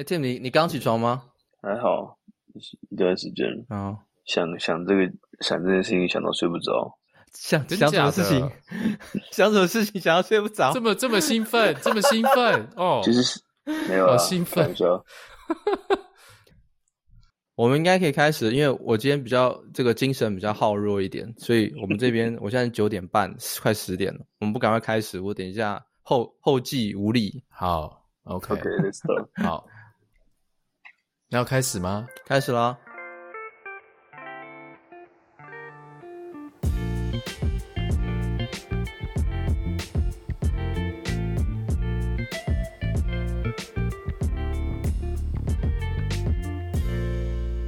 哎，Tim，你你刚起床吗？还好，一段时间啊，想想这个想这件事情，想到睡不着。想想什么事情？想什么事情？想要睡不着？这么这么兴奋，这么兴奋哦！其实是没有啊，好兴奋。我们应该可以开始，因为我今天比较这个精神比较耗弱一点，所以我们这边我现在九点半，快十点了，我们不赶快开始，我等一下后后继无力。好，OK，Let's start。好，那要开始吗？开始啦。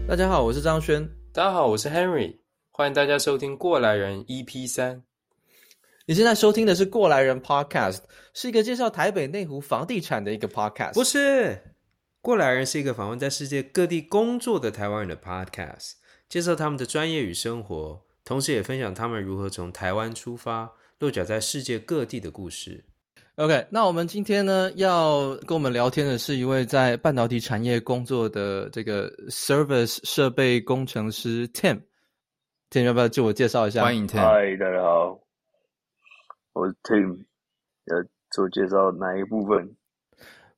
大家好，我是张轩。大家好，我是 Henry。欢迎大家收听《过来人》EP 三。你现在收听的是《过来人》Podcast，是一个介绍台北内湖房地产的一个 Podcast。不是，《过来人》是一个访问在世界各地工作的台湾人的 Podcast，介绍他们的专业与生活，同时也分享他们如何从台湾出发，落脚在世界各地的故事。OK，那我们今天呢要跟我们聊天的是一位在半导体产业工作的这个 Service 设备工程师 Tim。Tim 要不要自我介绍一下？欢迎 Tim。嗨，大家好，我是 Tim。要自我介绍哪一部分？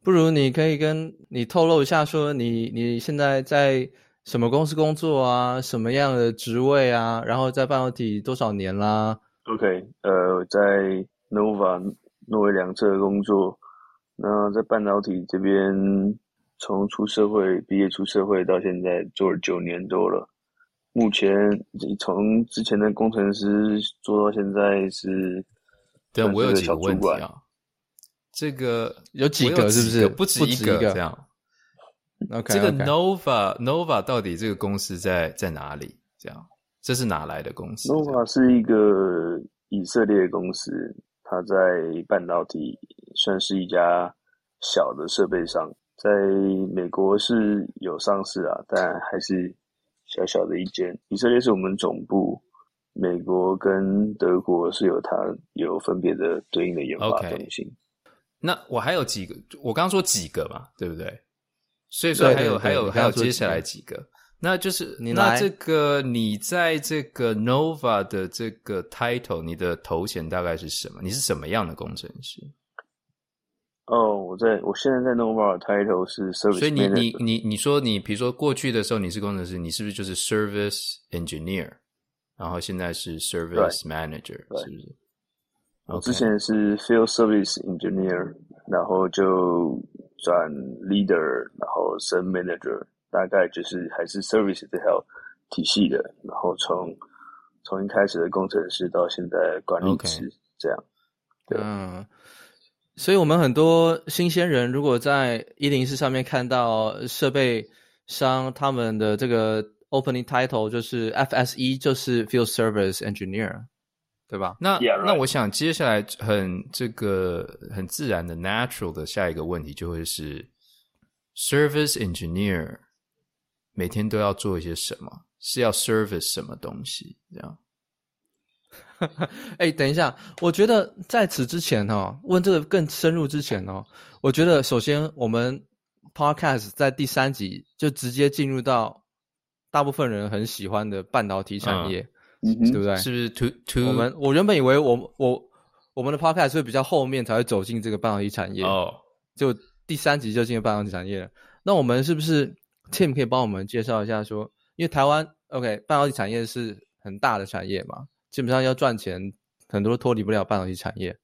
不如你可以跟你透露一下，说你你现在在什么公司工作啊？什么样的职位啊？然后在半导体多少年啦？OK，呃，在 Nova。诺威两侧的工作，那在半导体这边，从出社会毕业出社会到现在做了九年多了。目前从之前的工程师做到现在是，对，我有几个问题啊。这个有几个是不是？不止一个这样。OK，这个 Nova Nova 到底这个公司在在哪里？这样，这是哪来的公司？Nova 是一个以色列公司。它在半导体算是一家小的设备商，在美国是有上市啊，但还是小小的一间。以色列是我们总部，美国跟德国是有它有分别的对应的研发中心。Okay. 那我还有几个，我刚刚说几个嘛，对不对？所以说还有对对对还有还有接下来几个。那就是你那这个你在这个 Nova 的这个 title，你的头衔大概是什么？你是什么样的工程师？哦，我在我现在在 Nova 的 title 是 service。所以你你你你说你比如说过去的时候你是工程师，你是不是就是 service engineer？然后现在是 service manager，是不是？我之前是 field service engineer，然后就转 leader，然后升 manager。大概就是还是 service 这条体系的，然后从从一开始的工程师到现在管理师.这样。对。嗯，所以我们很多新鲜人如果在一零四上面看到设备商他们的这个 opening title 就是 FSE，就是 Field Service Engineer，对吧？那 Yeah, right. 那我想接下来很这个很自然的 natural 的下一个问题就会是 Service Engineer。每天都要做一些什么？是要 service 什么东西？这样。哎、欸，等一下，我觉得在此之前哦，问这个更深入之前哦，我觉得首先我们 podcast 在第三集就直接进入到大部分人很喜欢的半导体产业，嗯、对不对？是不是？To to 我们我原本以为我我我们的 podcast 会比较后面才会走进这个半导体产业哦，就第三集就进入半导体产业了。那我们是不是？Tim 可以帮我们介绍一下，说，因为台湾 OK 半导体产业是很大的产业嘛，基本上要赚钱，很多都脱离不了半导体产业。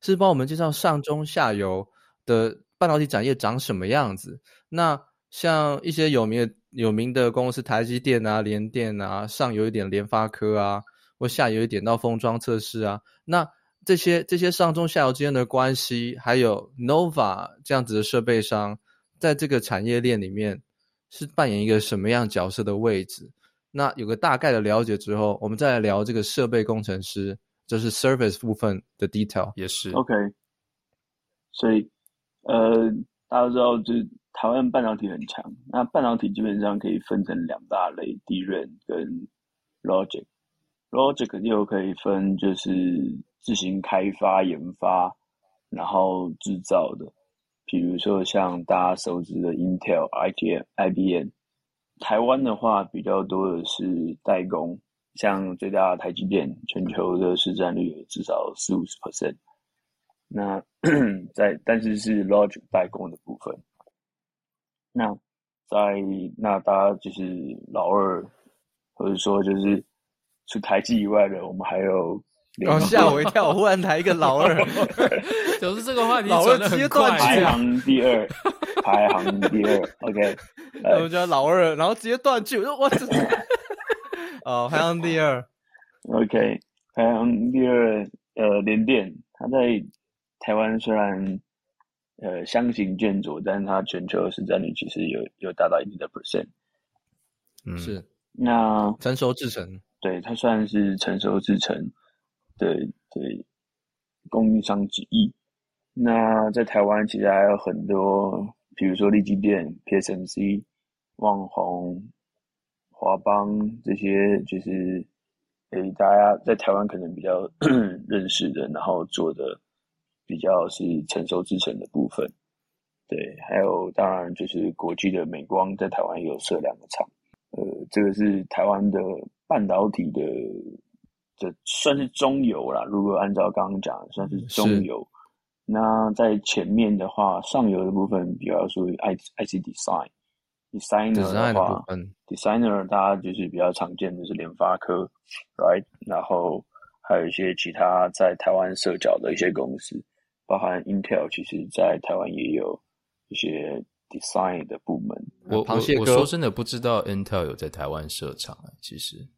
是帮我们介绍上中下游的半导体产业长什么样子？那像一些有名的有名的公司，台积电啊、联电啊，上游一点联发科啊，或下游一点到封装测试啊，那这些这些上中下游之间的关系，还有 Nova 这样子的设备商，在这个产业链里面。是扮演一个什么样角色的位置？那有个大概的了解之后，我们再来聊这个设备工程师，就是 service 部分的 detail 也是 OK。所以，呃，大家都知道，就是台湾半导体很强。那半导体基本上可以分成两大类，D 润跟 Logic。Logic 又可以分，就是自行开发、研发，然后制造的。比如说像大家熟知的 Intel、IBM、IBM。台湾的话比较多的是代工，像最大的台积电，全球的市占率有至少四五十 percent。那 在但是是 Logic 代工的部分。那在那大家就是老二，或者说就是除台积以外的，我们还有。刚吓我一跳，我忽然来一个老二，就是这个话题老二直接断句，排行第二，排行第二，OK，我们叫老二，然后直接断句，我说我这，哦，排行第二，OK，排行第二，呃，联电，他在台湾虽然呃相形见絀，但是它全球市占率其实有有达到一定的 percent，嗯，是，那成熟制成，对，它算是成熟制成。对对，供应商之一。那在台湾其实还有很多，比如说立积电、PSMC、旺宏、华邦这些，就是诶大家在台湾可能比较 认识的，然后做的比较是成熟制程的部分。对，还有当然就是国际的美光在台湾也有设两个厂。呃，这个是台湾的半导体的。这算是中游啦，如果按照刚刚讲的，算是中游。那在前面的话，上游的部分比较属于 I I C design designer 的话，designer 大家就是比较常见的是联发科，right？然后还有一些其他在台湾设脚的一些公司，包含 Intel，其实在台湾也有一些 design 的部门。我我我说真的不知道 Intel 有在台湾设厂啊，其实。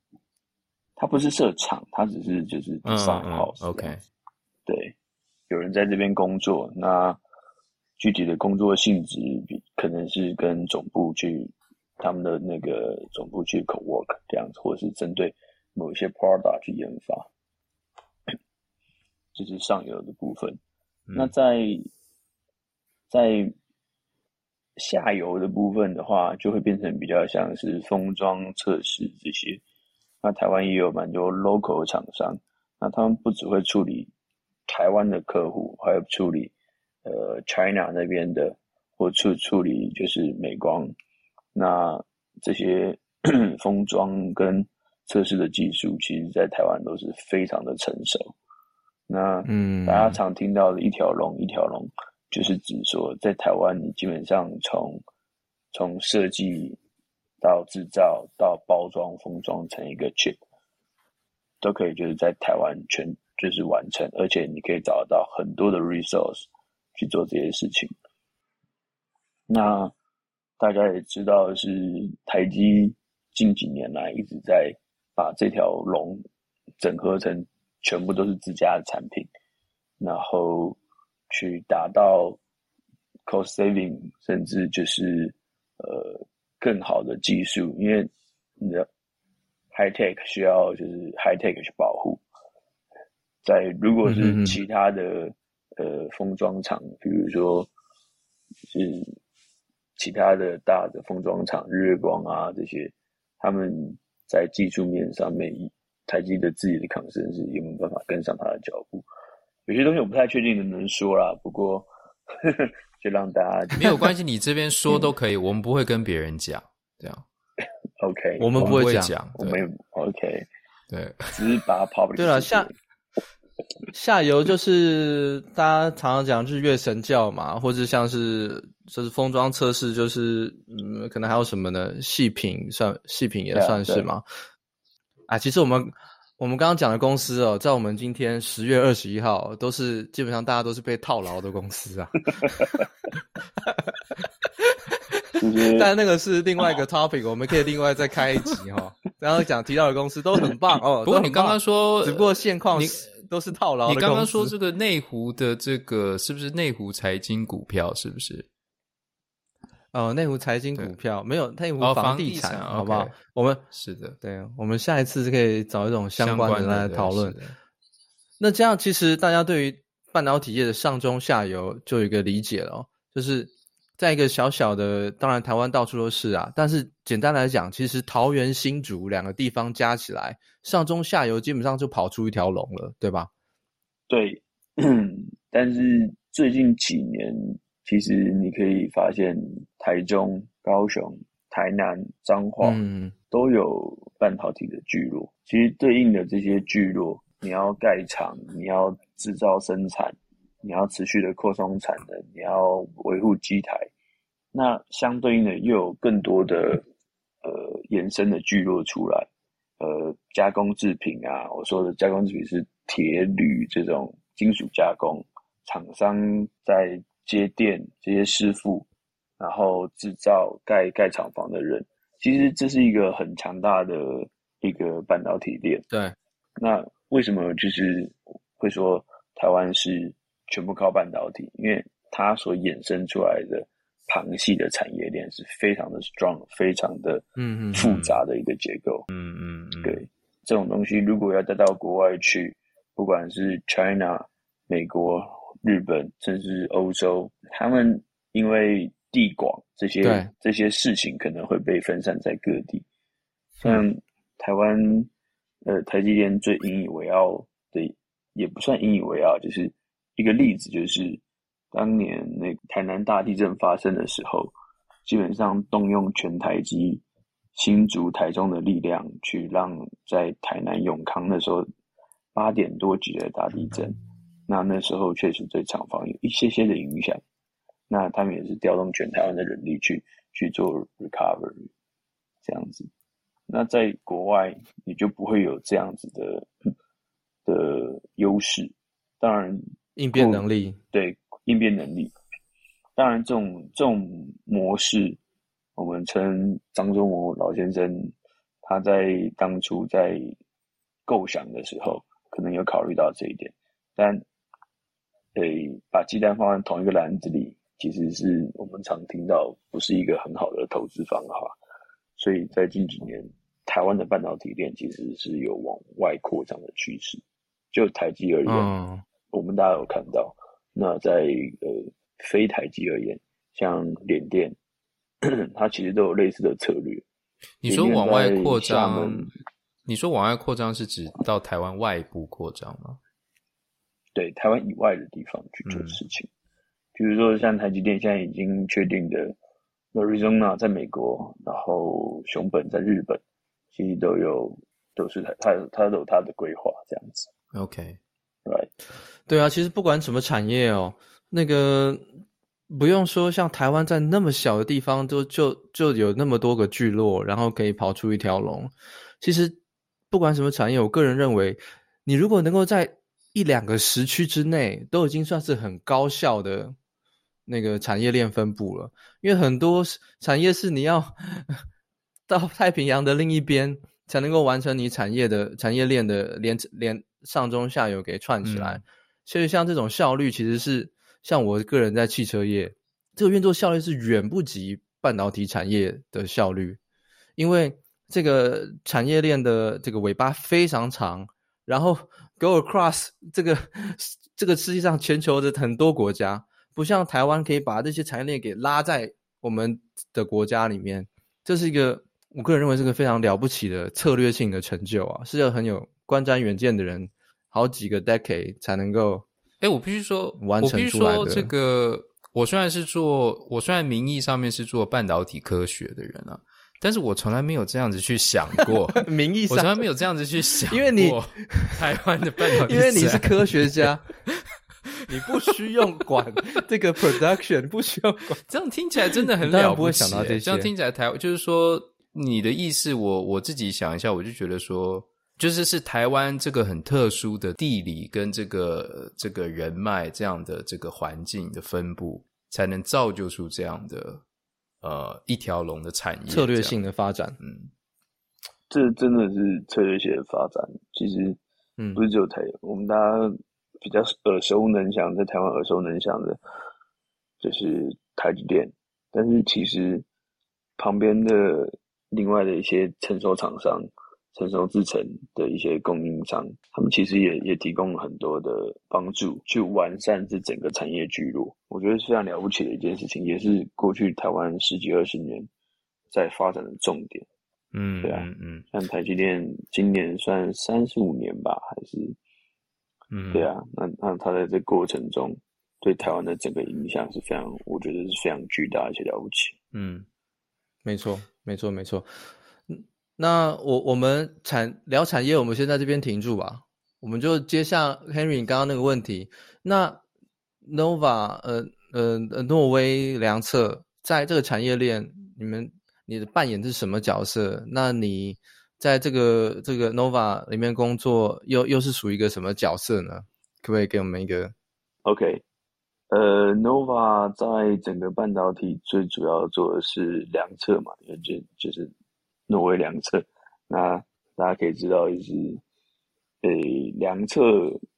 它不是设厂，它只是就是 design house。OK，对，有人在这边工作，那具体的工作性质比可能是跟总部去他们的那个总部去 co work 这样子，或者是针对某一些 product 去研发，这是上游的部分。那在在下游的部分的话，就会变成比较像是封装测试这些。那台湾也有蛮多 local 厂商，那他们不只会处理台湾的客户，还有处理呃 China 那边的，或处处理就是美光。那这些 封装跟测试的技术，其实在台湾都是非常的成熟。那嗯，大家常听到的一条龙一条龙，就是指说在台湾，你基本上从从设计。到制造到包装封装成一个 chip，都可以就是在台湾全就是完成，而且你可以找到很多的 resource 去做这些事情。那大家也知道是台积近几年来一直在把这条龙整合成全部都是自家的产品，然后去达到 cost saving，甚至就是呃。更好的技术，因为你的 high tech 需要就是 high tech 去保护。在如果是其他的嗯嗯呃封装厂，比如说是其他的大的封装厂，日月光啊这些，他们在技术面上面，台积的自己的 concern 是有没有办法跟上他的脚步？有些东西我不太确定能不能说啦，不过。呵呵就让大家没有关系，你这边说都可以，我们不会跟别人讲，这样。OK，我们不会讲，我们 OK，对，只是把它 public。对了，下下游就是大家常常讲日月神教嘛，或者像是就是封装测试，就是嗯，可能还有什么呢？细品算细品也算是嘛。啊，其实我们。我们刚刚讲的公司哦，在我们今天十月二十一号，都是基本上大家都是被套牢的公司啊。但那个是另外一个 topic，我们可以另外再开一集哈。然后讲提到的公司都很棒哦。不过你刚刚说，只不过现况你都是套牢的。你刚刚说这个内湖的这个是不是内湖财经股票？是不是？哦，内湖财经股票没有内湖房地产，好不好？我们是的，对，我们下一次是可以找一种相关的来讨论。那这样其实大家对于半导体业的上中下游就有一个理解了哦，就是在一个小小的，当然台湾到处都是啊，但是简单来讲，其实桃园新竹两个地方加起来，上中下游基本上就跑出一条龙了，对吧？对，但是最近几年。其实你可以发现，台中、高雄、台南、彰化，嗯，都有半导体的聚落。其实对应的这些聚落，你要盖厂，你要制造生产，你要持续的扩充产能，你要维护机台，那相对应的又有更多的呃延伸的聚落出来，呃，加工制品啊，我说的加工制品是铁铝这种金属加工厂商在。接电这些师傅，然后制造盖盖厂房的人，其实这是一个很强大的一个半导体链。对，那为什么就是会说台湾是全部靠半导体？因为它所衍生出来的旁系的产业链是非常的 strong，非常的嗯复杂的一个结构。嗯嗯嗯，对，这种东西如果要带到国外去，不管是 China、美国。日本甚至欧洲，他们因为地广，这些这些事情可能会被分散在各地。像台湾，呃，台积电最引以为傲的，也不算引以为傲，就是一个例子，就是当年那台南大地震发生的时候，基本上动用全台积、新竹、台中的力量，去让在台南永康的时候八点多级的大地震。那那时候确实对厂房有一些些的影响，那他们也是调动全台湾的人力去去做 recovery 这样子。那在国外你就不会有这样子的的优势，当然应变能力，对，应变能力。当然这种这种模式，我们称张忠谋老先生他在当初在构想的时候，可能有考虑到这一点，但。对，把鸡蛋放在同一个篮子里，其实是我们常听到不是一个很好的投资方法。所以在近几年，台湾的半导体链其实是有往外扩张的趋势。就台积而言，嗯、我们大家有看到。那在呃非台积而言，像联电，它其实都有类似的策略。你说往外扩张，你说往外扩张是指到台湾外部扩张吗？对台湾以外的地方去做事情，嗯、比如说像台积电现在已经确定的 Arizona 在美国，然后熊本在日本，其实都有都是他他他有他的规划这样子。OK，Right，对啊，其实不管什么产业哦，那个不用说，像台湾在那么小的地方都就就有那么多个聚落，然后可以跑出一条龙。其实不管什么产业，我个人认为，你如果能够在一两个时区之内都已经算是很高效的那个产业链分布了，因为很多产业是你要 到太平洋的另一边才能够完成你产业的产业链的连连上中下游给串起来，嗯、所以像这种效率其实是像我个人在汽车业这个运作效率是远不及半导体产业的效率，因为这个产业链的这个尾巴非常长，然后。Go across 这个这个世界上全球的很多国家，不像台湾可以把这些产业链给拉在我们的国家里面，这是一个我个人认为是个非常了不起的策略性的成就啊，是要很有观瞻远见的人，好几个 decade 才能够。哎，我必须说，完成出来的。我必须说，这个我虽然是做，我虽然名义上面是做半导体科学的人啊。但是我从来没有这样子去想过，名义上。我从来没有这样子去想过，因为你 台湾的半导体，因为你是。科学家，你不需要管这个 production，不需要管，这样听起来真的很了不起。不会想到这些，这样听起来台就是说你的意思我，我我自己想一下，我就觉得说，就是是台湾这个很特殊的地理跟这个这个人脉这样的这个环境的分布，才能造就出这样的。呃，一条龙的产业，策略性的发展，嗯，这真的是策略性的发展。其实，嗯，不是只有台，嗯、我们大家比较耳熟能详，在台湾耳熟能详的，就是台积电。但是，其实旁边的另外的一些成熟厂商。成熟制程的一些供应商，他们其实也也提供了很多的帮助，去完善这整个产业聚落。我觉得是非常了不起的一件事情，也是过去台湾十几二十年在发展的重点。嗯，对啊，嗯，嗯像台积电今年算三十五年吧，还是，嗯，对啊，那那他在这过程中对台湾的整个影响是非常，我觉得是非常巨大而且了不起。嗯，没错，没错，没错。那我我们产聊产业，我们先在这边停住吧。我们就接下 Henry 刚刚那个问题。那 Nova 呃呃呃诺威良测在这个产业链，你们你的扮演是什么角色？那你在这个这个 Nova 里面工作，又又是属于一个什么角色呢？可不可以给我们一个？OK，呃，Nova 在整个半导体最主要做的是量测嘛，就就是。诺威量测，那大家可以知道，就是，诶，量测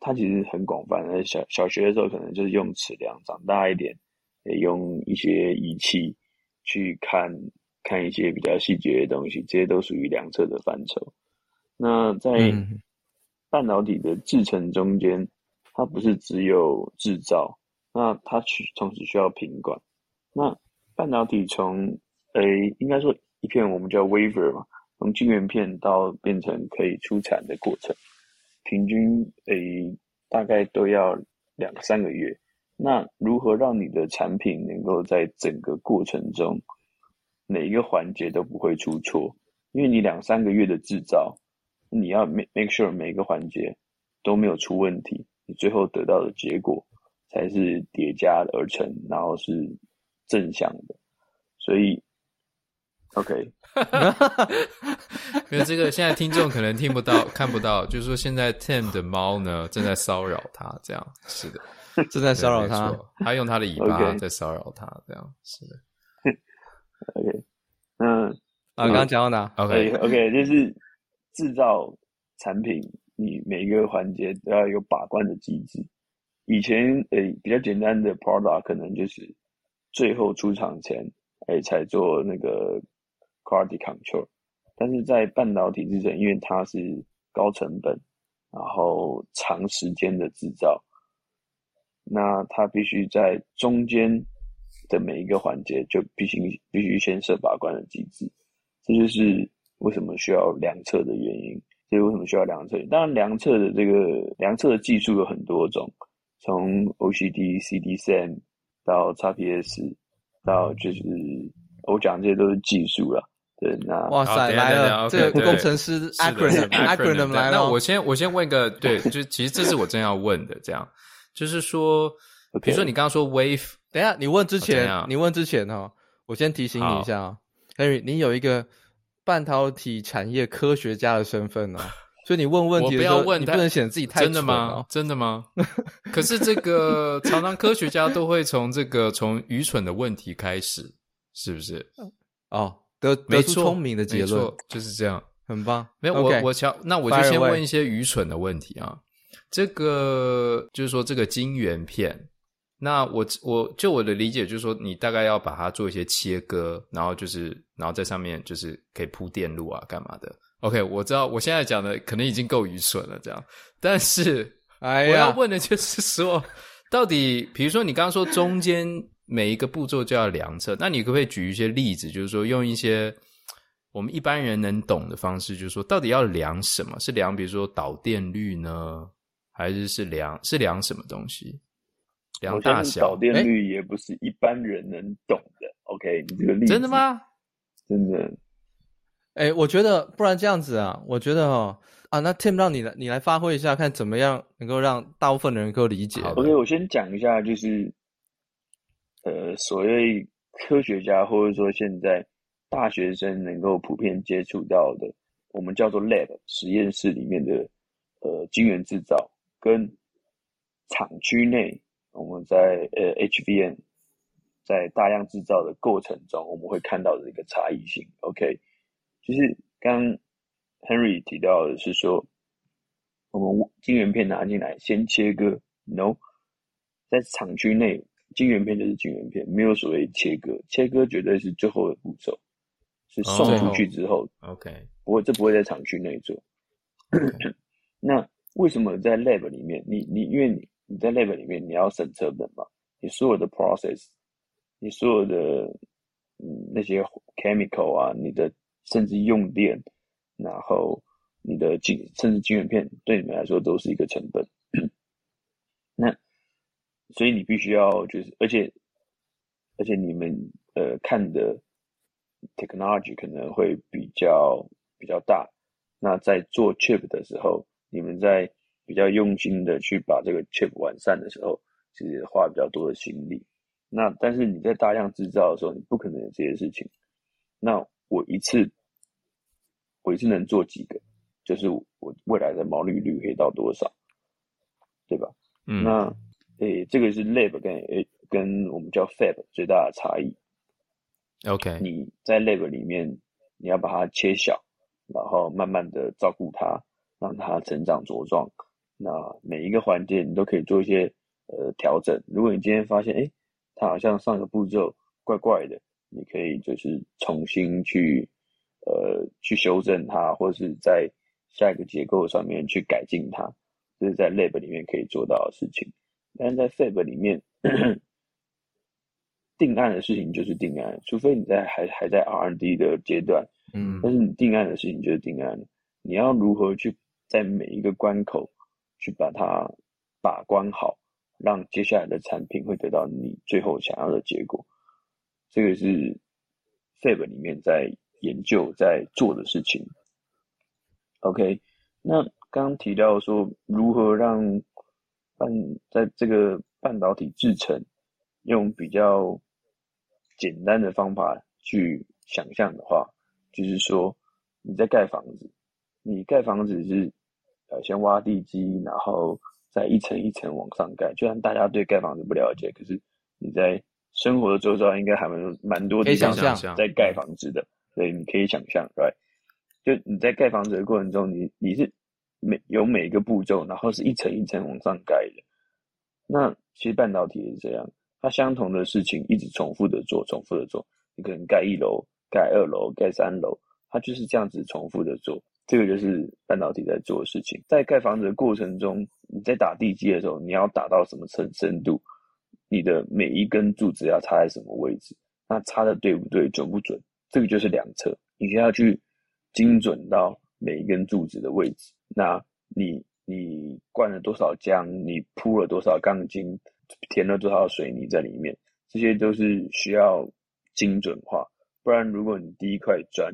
它其实很广泛。那小小学的时候可能就是用尺量，长大一点，诶，用一些仪器去看看一些比较细节的东西，这些都属于量测的范畴。那在半导体的制程中间，它不是只有制造，那它需同时需要品管。那半导体从诶，应该说。一片我们叫 wafer 嘛，从晶圆片到变成可以出产的过程，平均诶、大概都要两三个月。那如何让你的产品能够在整个过程中，每一个环节都不会出错？因为你两三个月的制造，你要 make make sure 每一个环节都没有出问题，你最后得到的结果才是叠加而成，然后是正向的。所以。OK，因为这个现在听众可能听不到、看不到，就是说现在 Tim 的猫呢正在骚扰他，这样是的，正在骚扰他，他用他的尾巴在骚扰他这样是的。OK，嗯，啊，刚刚讲到哪？OK，OK，就是制造产品，你每一个环节都要有把关的机制。以前诶、欸、比较简单的 product 可能就是最后出厂前诶、欸、才做那个。Quality control，但是在半导体制程，因为它是高成本，然后长时间的制造，那它必须在中间的每一个环节就必须必须先设把关的机制，这就是为什么需要量测的原因。这是为什么需要量测？当然，量测的这个量测的技术有很多种，从 OCD、CD-SEM 到 XPS，到就是我讲这些都是技术了。对，那哇塞，来了，这个工程师 acronym，acronym 来了。那我先我先问一个，对，就其实这是我正要问的，这样就是说，比如说你刚刚说 wave，等一下你问之前，你问之前哈，我先提醒你一下啊，Henry，你有一个半导体产业科学家的身份哦，所以你问问题不要问，你不能显得自己太真的吗？真的吗？可是这个常常科学家都会从这个从愚蠢的问题开始，是不是？哦。得得出聪明的结论，就是这样，很棒。没有我我想，那我就先问一些愚蠢的问题啊。这个就是说，这个晶圆片，那我我就我的理解就是说，你大概要把它做一些切割，然后就是然后在上面就是可以铺电路啊，干嘛的？OK，我知道我现在讲的可能已经够愚蠢了，这样。但是，哎呀，我要问的就是说，到底比如说你刚刚说中间。每一个步骤就要量测，那你可不可以举一些例子？就是说，用一些我们一般人能懂的方式，就是说，到底要量什么？是量比如说导电率呢，还是是量是量什么东西？量大小？导电率也不是一般人能懂的。欸、OK，你这个例子真的吗？真的。哎、欸，我觉得不然这样子啊，我觉得哦啊，那 Tim 让你来，你来发挥一下，看怎么样能够让大部分的人能够理解。OK，我先讲一下，就是。呃，所谓科学家，或者说现在大学生能够普遍接触到的，我们叫做 lab 实验室里面的呃晶圆制造，跟厂区内我们在呃 HVM 在大量制造的过程中，我们会看到的一个差异性。OK，就是刚 Henry 提到的是说，我们晶圆片拿进来先切割，No，在厂区内。晶圆片就是晶圆片，没有所谓切割，切割绝对是最后的步骤，是送出去之后，OK，不会，这不会在厂区内做。那为什么在 lab 里面，你你因为你你在 lab 里面你要省成本嘛，你所有的 process，你所有的嗯那些 chemical 啊，你的甚至用电，然后你的晶甚至晶圆片对你们来说都是一个成本。那所以你必须要就是，而且而且你们呃看的 technology 可能会比较比较大。那在做 chip 的时候，你们在比较用心的去把这个 chip 完善的时候，其实花比较多的心力。那但是你在大量制造的时候，你不可能有这些事情。那我一次我一次能做几个？就是我未来的毛利率可以到多少？对吧？嗯。那诶、欸，这个是 lab 跟诶跟我们叫 fab 最大的差异。OK，你在 lab 里面，你要把它切小，然后慢慢的照顾它，让它成长茁壮。那每一个环节你都可以做一些呃调整。如果你今天发现，诶，它好像上个步骤怪怪的，你可以就是重新去呃去修正它，或者是在下一个结构上面去改进它。这是在 lab 里面可以做到的事情。但是在 Fab 里面，定案的事情就是定案，除非你在还还在 R&D 的阶段，嗯，但是你定案的事情就是定案。你要如何去在每一个关口去把它把关好，让接下来的产品会得到你最后想要的结果，这个是 Fab 里面在研究在做的事情。OK，那刚刚提到说如何让半在这个半导体制成，用比较简单的方法去想象的话，就是说你在盖房子，你盖房子是呃先挖地基，然后再一层一层往上盖。就算大家对盖房子不了解，可是你在生活的周遭应该还蛮蛮多地方在盖房子的，所以你可以想象，right？就你在盖房子的过程中，你你是。每有每一个步骤，然后是一层一层往上盖的。那其实半导体也是这样，它相同的事情一直重复的做，重复的做。你可能盖一楼、盖二楼、盖三楼，它就是这样子重复的做。这个就是半导体在做的事情。在盖房子的过程中，你在打地基的时候，你要打到什么深深度？你的每一根柱子要插在什么位置？那插的对不对？准不准？这个就是量测，你需要去精准到每一根柱子的位置。那你你灌了多少浆？你铺了多少钢筋？填了多少水泥在里面？这些都是需要精准化。不然，如果你第一块砖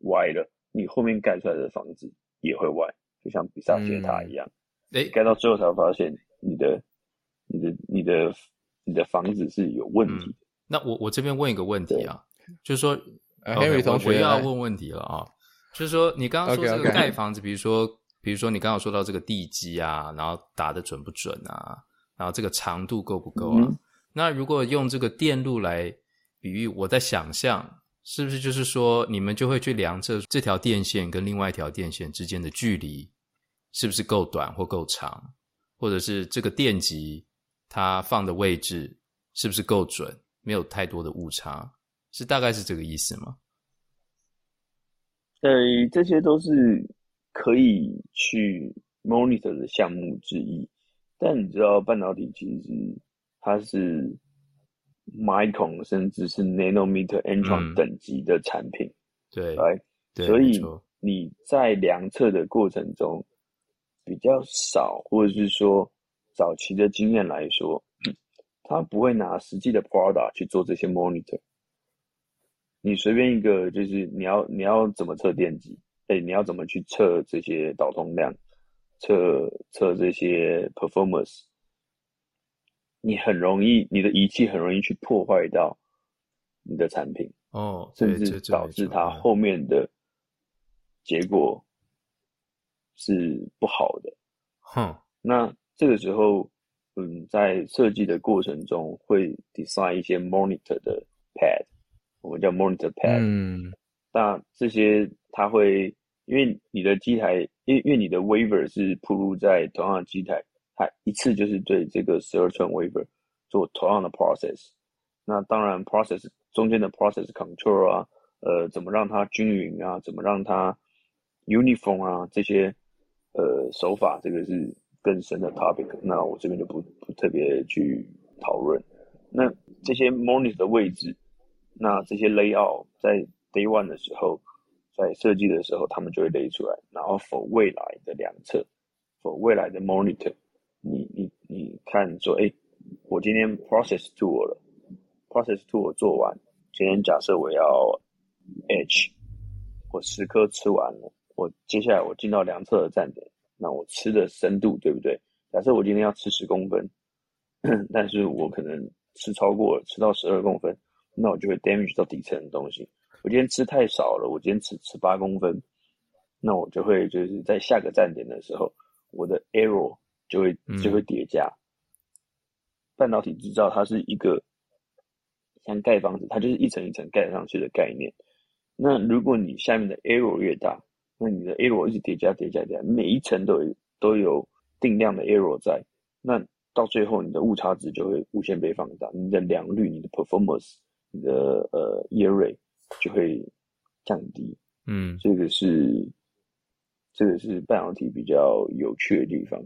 歪了，你后面盖出来的房子也会歪，就像比萨斜塔一样。哎、嗯，盖到最后才发现你的、你的、你的、你的房子是有问题、嗯。那我我这边问一个问题啊，就是说，Henry 同学要问问题了啊，就是说，你刚刚说这个盖房子，okay, okay. 比如说。比如说，你刚刚说到这个地基啊，然后打的准不准啊，然后这个长度够不够啊？嗯、那如果用这个电路来比喻，我在想象，是不是就是说，你们就会去量测这条电线跟另外一条电线之间的距离是不是够短或够长，或者是这个电极它放的位置是不是够准，没有太多的误差，是大概是这个意思吗？呃，这些都是。可以去 monitor 的项目之一，但你知道半导体其实它是 micron 甚至是 nanometer angstrom 等级的产品，对，所以你在量测的过程中比较少，或者是说早期的经验来说，他不会拿实际的 product 去做这些 monitor。你随便一个就是你要你要怎么测电机？哎、欸，你要怎么去测这些导通量，测测这些 performance？你很容易，你的仪器很容易去破坏到你的产品哦，甚至导致它后面的结果是不好的。哼，那这个时候，嗯，在设计的过程中会 design 一些 monitor 的 pad，我们叫 monitor pad。嗯，那这些它会。因为你的机台，因为因为你的 wafer 是铺路在同样的机台，它一次就是对这个十二寸 wafer 做同样的 process。那当然 process 中间的 process control 啊，呃，怎么让它均匀啊，怎么让它 uniform 啊，这些呃手法，这个是更深的 topic。那我这边就不不特别去讨论。那这些 monitor 的位置，那这些 layout 在 day one 的时候。在设计的时候，他们就会列出来，然后 for 未来的量测，for 未来的 monitor，你你你看说，哎，我今天 process tool 了，process tool 做完，今天假设我要 H，我十颗吃完了，我接下来我进到量测的站点，那我吃的深度对不对？假设我今天要吃十公分，但是我可能吃超过，吃到十二公分，那我就会 damage 到底层的东西。我今天吃太少了，我今天只吃八公分，那我就会就是在下个站点的时候，我的 error 就会就会叠加。嗯、半导体制造它是一个像盖房子，它就是一层一层盖上去的概念。那如果你下面的 error 越大，那你的 error 一直叠加叠加叠加，每一层都有都有定量的 error 在，那到最后你的误差值就会无限被放大，你的良率、你的 performance、你的呃 error rate 就会降低，嗯，这个是这个是半导体比较有趣的地方。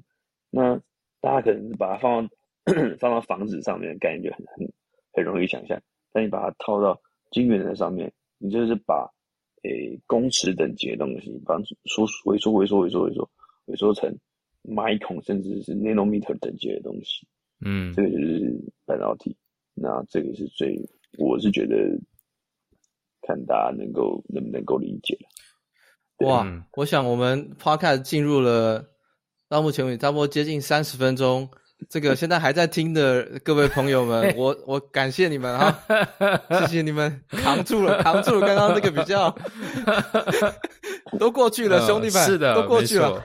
那大家可能把它放到 放到房子上面的概念就很很很容易想象，但你把它套到晶圆的上面，你就是把诶公尺等级的东西，把它缩萎缩萎缩萎缩萎缩萎缩成 micron 甚至是 nanometer 等级的东西，嗯，这个就是半导体。那这个是最，我是觉得。看大家能够能不能够理解。哇，我想我们 Podcast 进入了到目前为止差不多接近三十分钟。这个 现在还在听的各位朋友们，我我感谢你们啊，谢谢你们扛住了，扛住了刚刚这个比较，都过去了，兄弟们，是的，都过去了。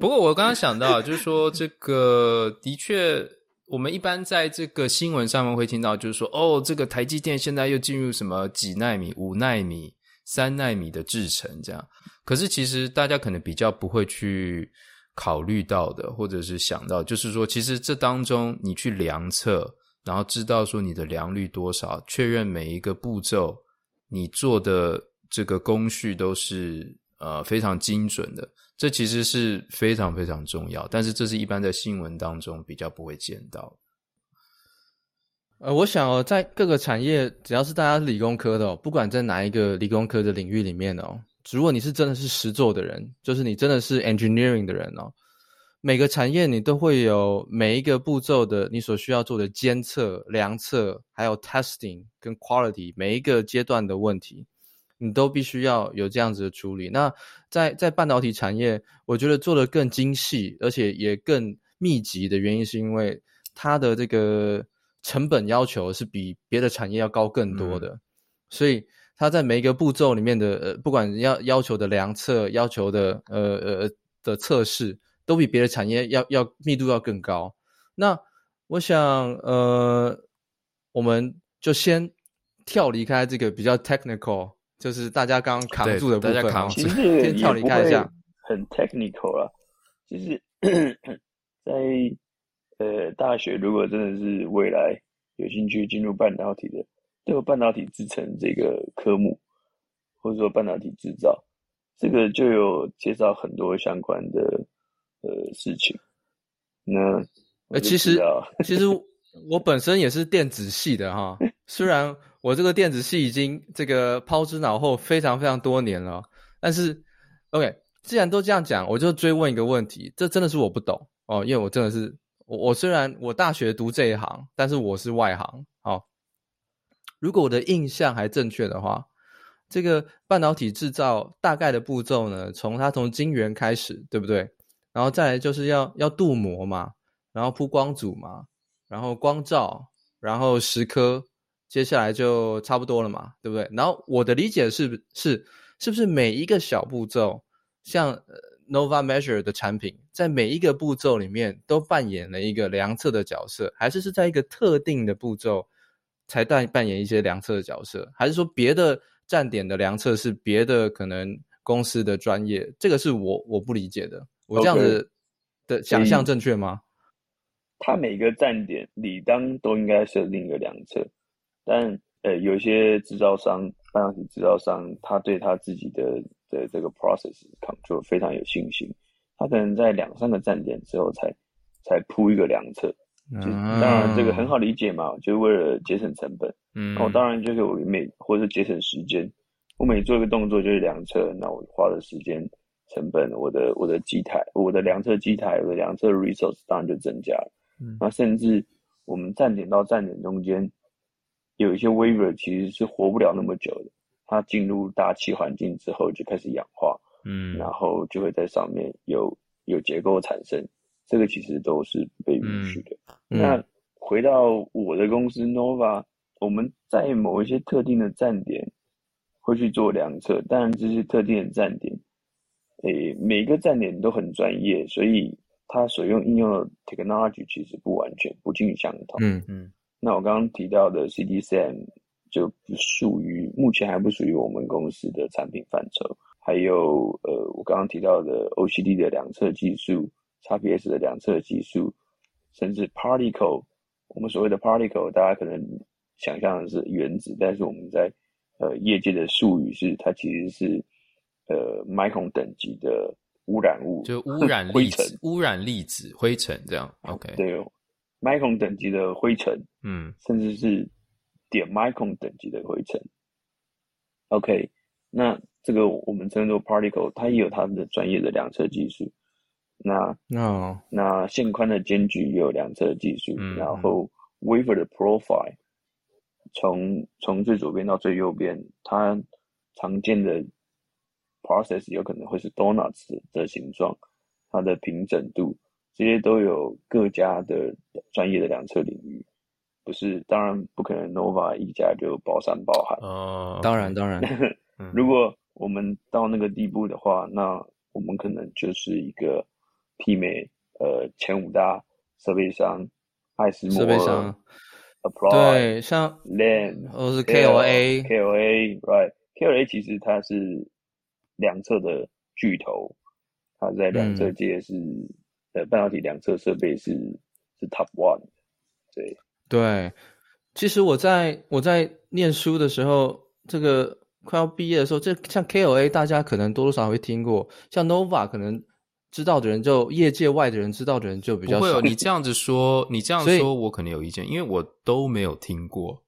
不过我刚刚想到，就是说这个的确。我们一般在这个新闻上面会听到，就是说，哦，这个台积电现在又进入什么几纳米、五纳米、三纳米的制程，这样。可是其实大家可能比较不会去考虑到的，或者是想到，就是说，其实这当中你去量测，然后知道说你的良率多少，确认每一个步骤你做的这个工序都是呃非常精准的。这其实是非常非常重要，但是这是一般在新闻当中比较不会见到。呃，我想哦，在各个产业，只要是大家是理工科的哦，不管在哪一个理工科的领域里面哦，如果你是真的是实作的人，就是你真的是 engineering 的人哦，每个产业你都会有每一个步骤的你所需要做的监测、量测，还有 testing 跟 quality 每一个阶段的问题。你都必须要有这样子的处理。那在在半导体产业，我觉得做得更精细，而且也更密集的原因，是因为它的这个成本要求是比别的产业要高更多的。嗯、所以它在每一个步骤里面的，呃，不管要要求的量测、要求的呃呃的测试，都比别的产业要要密度要更高。那我想，呃，我们就先跳离开这个比较 technical。就是大家刚刚扛住的部分，其实先跳离开一下，很 technical 啦。其实，在呃大学，如果真的是未来有兴趣进入半导体的，都有半导体制成这个科目，或者说半导体制造，这个就有介绍很多相关的呃事情。那呃，其实其实我本身也是电子系的哈，虽然。我这个电子系已经这个抛之脑后非常非常多年了，但是，OK，既然都这样讲，我就追问一个问题，这真的是我不懂哦，因为我真的是我我虽然我大学读这一行，但是我是外行。好、哦，如果我的印象还正确的话，这个半导体制造大概的步骤呢，从它从晶圆开始，对不对？然后再来就是要要镀膜嘛，然后铺光组嘛，然后光照，然后蚀刻。接下来就差不多了嘛，对不对？然后我的理解是是是不是每一个小步骤，像 Nova Measure 的产品，在每一个步骤里面都扮演了一个量测的角色，还是是在一个特定的步骤才扮扮演一些量测的角色，还是说别的站点的量测是别的可能公司的专业？这个是我我不理解的。我这样子的想象正确吗？它每个站点理当都应该设定一个量测。但呃，有一些制造商，半导体制造商，他对他自己的的这个 process control 非常有信心，他可能在两三个站点之后才才铺一个量测。就当然这个很好理解嘛，就是为了节省成本。嗯，那我当然就是我每或者是节省时间，我每做一个动作就是量测，那我花的时间成本，我的我的机台，我的量测机台，我的量测 resource 当然就增加了。嗯，那甚至。我们站点到站点中间有一些 wafer 其实是活不了那么久的，它进入大气环境之后就开始氧化，嗯，然后就会在上面有有结构产生，这个其实都是被允许的。嗯、那回到我的公司 Nova，我们在某一些特定的站点会去做量测，当然这些特定的站点，诶，每个站点都很专业，所以它所用应用的 technology 其实不完全不尽相同。嗯嗯。那我刚刚提到的 CDCM 就不属于，目前还不属于我们公司的产品范畴。还有呃，我刚刚提到的 OCD 的两侧技术，XPS 的两侧技术，甚至 particle。我们所谓的 particle，大家可能想象的是原子，但是我们在呃业界的术语是，它其实是呃 micron 等级的污染物，就污染粒子灰尘、污染粒子、灰尘这样。OK，对，micron 等级的灰尘，嗯，甚至是点 micron 等级的灰尘。OK，那这个我们称作 particle，它也有它的专业的量测技术。那那、oh. 那线宽的间距也有量测技术，嗯、然后 wafer 的 profile 从从最左边到最右边，它常见的 process 有可能会是 donuts 的形状，它的平整度这些都有各家的专业的量测领域，不是当然不可能 Nova 一家就包山包海。哦，oh, okay. 当然当然，如果我们到那个地步的话，那我们可能就是一个。媲美呃前五大设备商，爱斯摩尔、设 Applied 对，像 Lam 或是 KOA、KOA right KOA 其实它是量测的巨头，它在量测界是、嗯、呃半导体两侧设备是是 Top One，对对，其实我在我在念书的时候，这个快要毕业的时候，这像 KLA 大家可能多多少少会听过，像 Nova 可能。知道的人就业界外的人知道的人就比较少。不会有你这样子说，你这样说，我可能有意见，因为我都没有听过，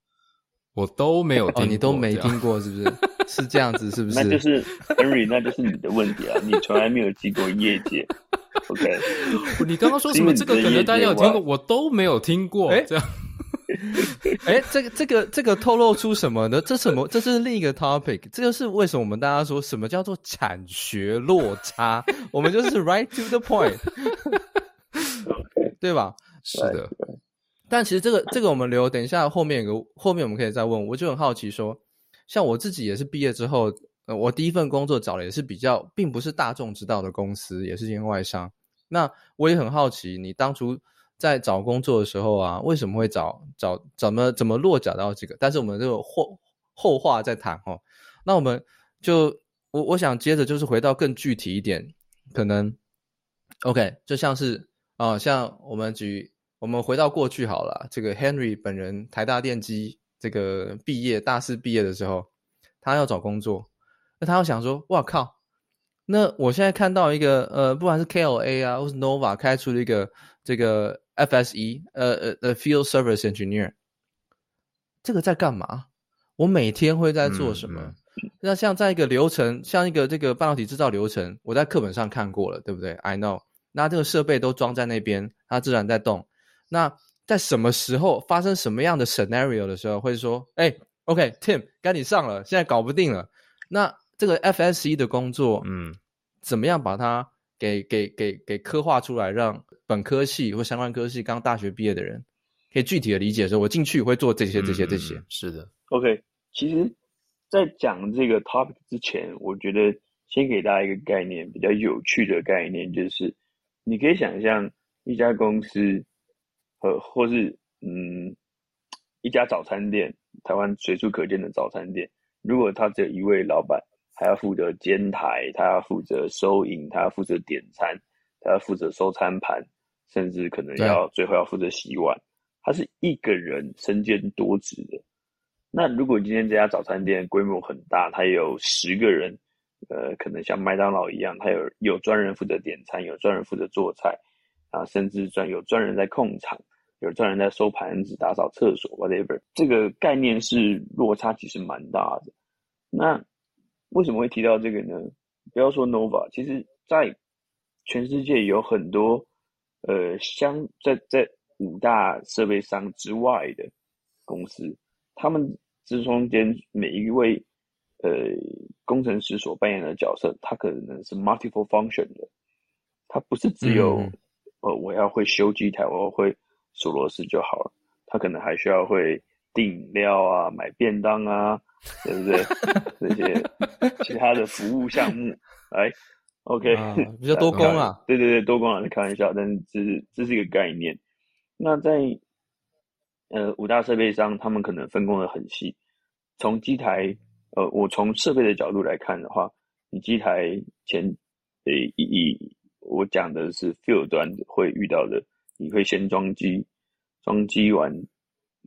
我都没有听过，哦，你都没听过，是不是？是这样子，是不是？那就是 Henry，那就是你的问题啊！你从来没有进过业界，OK？你刚刚说什么？这个可能大家有听过，我都没有听过，这样。哎，这个这个这个透露出什么呢？这什么？这是另一个 topic。这就是为什么我们大家说什么叫做产学落差？我们就是 right to the point，对吧？是的。但其实这个这个我们留等一下后面有个后面我们可以再问。我就很好奇说，像我自己也是毕业之后，呃，我第一份工作找的也是比较并不是大众知道的公司，也是间外商。那我也很好奇，你当初。在找工作的时候啊，为什么会找找怎么怎么落脚到这个？但是我们这个后后话再谈哦。那我们就我我想接着就是回到更具体一点，可能 OK，就像是啊、像我们举我们回到过去好了，这个 Henry 本人台大电机这个毕业大四毕业的时候，他要找工作，那他要想说，哇靠，那我现在看到一个呃，不管是 KLA 啊，或是 Nova 开出了一个这个。FSE，呃呃呃，Field Service Engineer，这个在干嘛？我每天会在做什么？嗯、那像在一个流程，像一个这个半导体制造流程，我在课本上看过了，对不对？I know。那这个设备都装在那边，它自然在动。那在什么时候发生什么样的 scenario 的时候，会说，哎，OK，Tim，该你上了，现在搞不定了。那这个 FSE 的工作，嗯，怎么样把它给给给给刻画出来，让本科系或相关科系刚大学毕业的人，可以具体的理解说，我进去会做这些、这些、这些。嗯、是的，OK。其实，在讲这个 topic 之前，我觉得先给大家一个概念，比较有趣的概念，就是你可以想象一家公司和或是嗯一家早餐店，台湾随处可见的早餐店，如果它只有一位老板，他要负责监台，他要负责收银，他要负责点餐，他要负责收餐盘。甚至可能要最后要负责洗碗，他是一个人身兼多职的。那如果今天这家早餐店规模很大，他有十个人，呃，可能像麦当劳一样，他有有专人负责点餐，有专人负责做菜，啊，甚至专有专人在控场，有专人在收盘子、打扫厕所，whatever。这个概念是落差其实蛮大的。那为什么会提到这个呢？不要说 Nova，其实在全世界有很多。呃，相在在五大设备商之外的公司，他们之中间每一位呃工程师所扮演的角色，他可能是 multiple function 的，他不是只有、嗯、呃我要会修机台，我要会锁螺丝就好了，他可能还需要会订饮料啊、买便当啊，对不对？这些其他的服务项目，哎。OK，、啊、比较多 工啊，对对对，多工啊，开玩笑，但是这是这是一个概念。那在呃五大设备商，他们可能分工的很细。从机台，呃，我从设备的角度来看的话，你机台前，呃，以以我讲的是 field 端会遇到的，你会先装机，装机完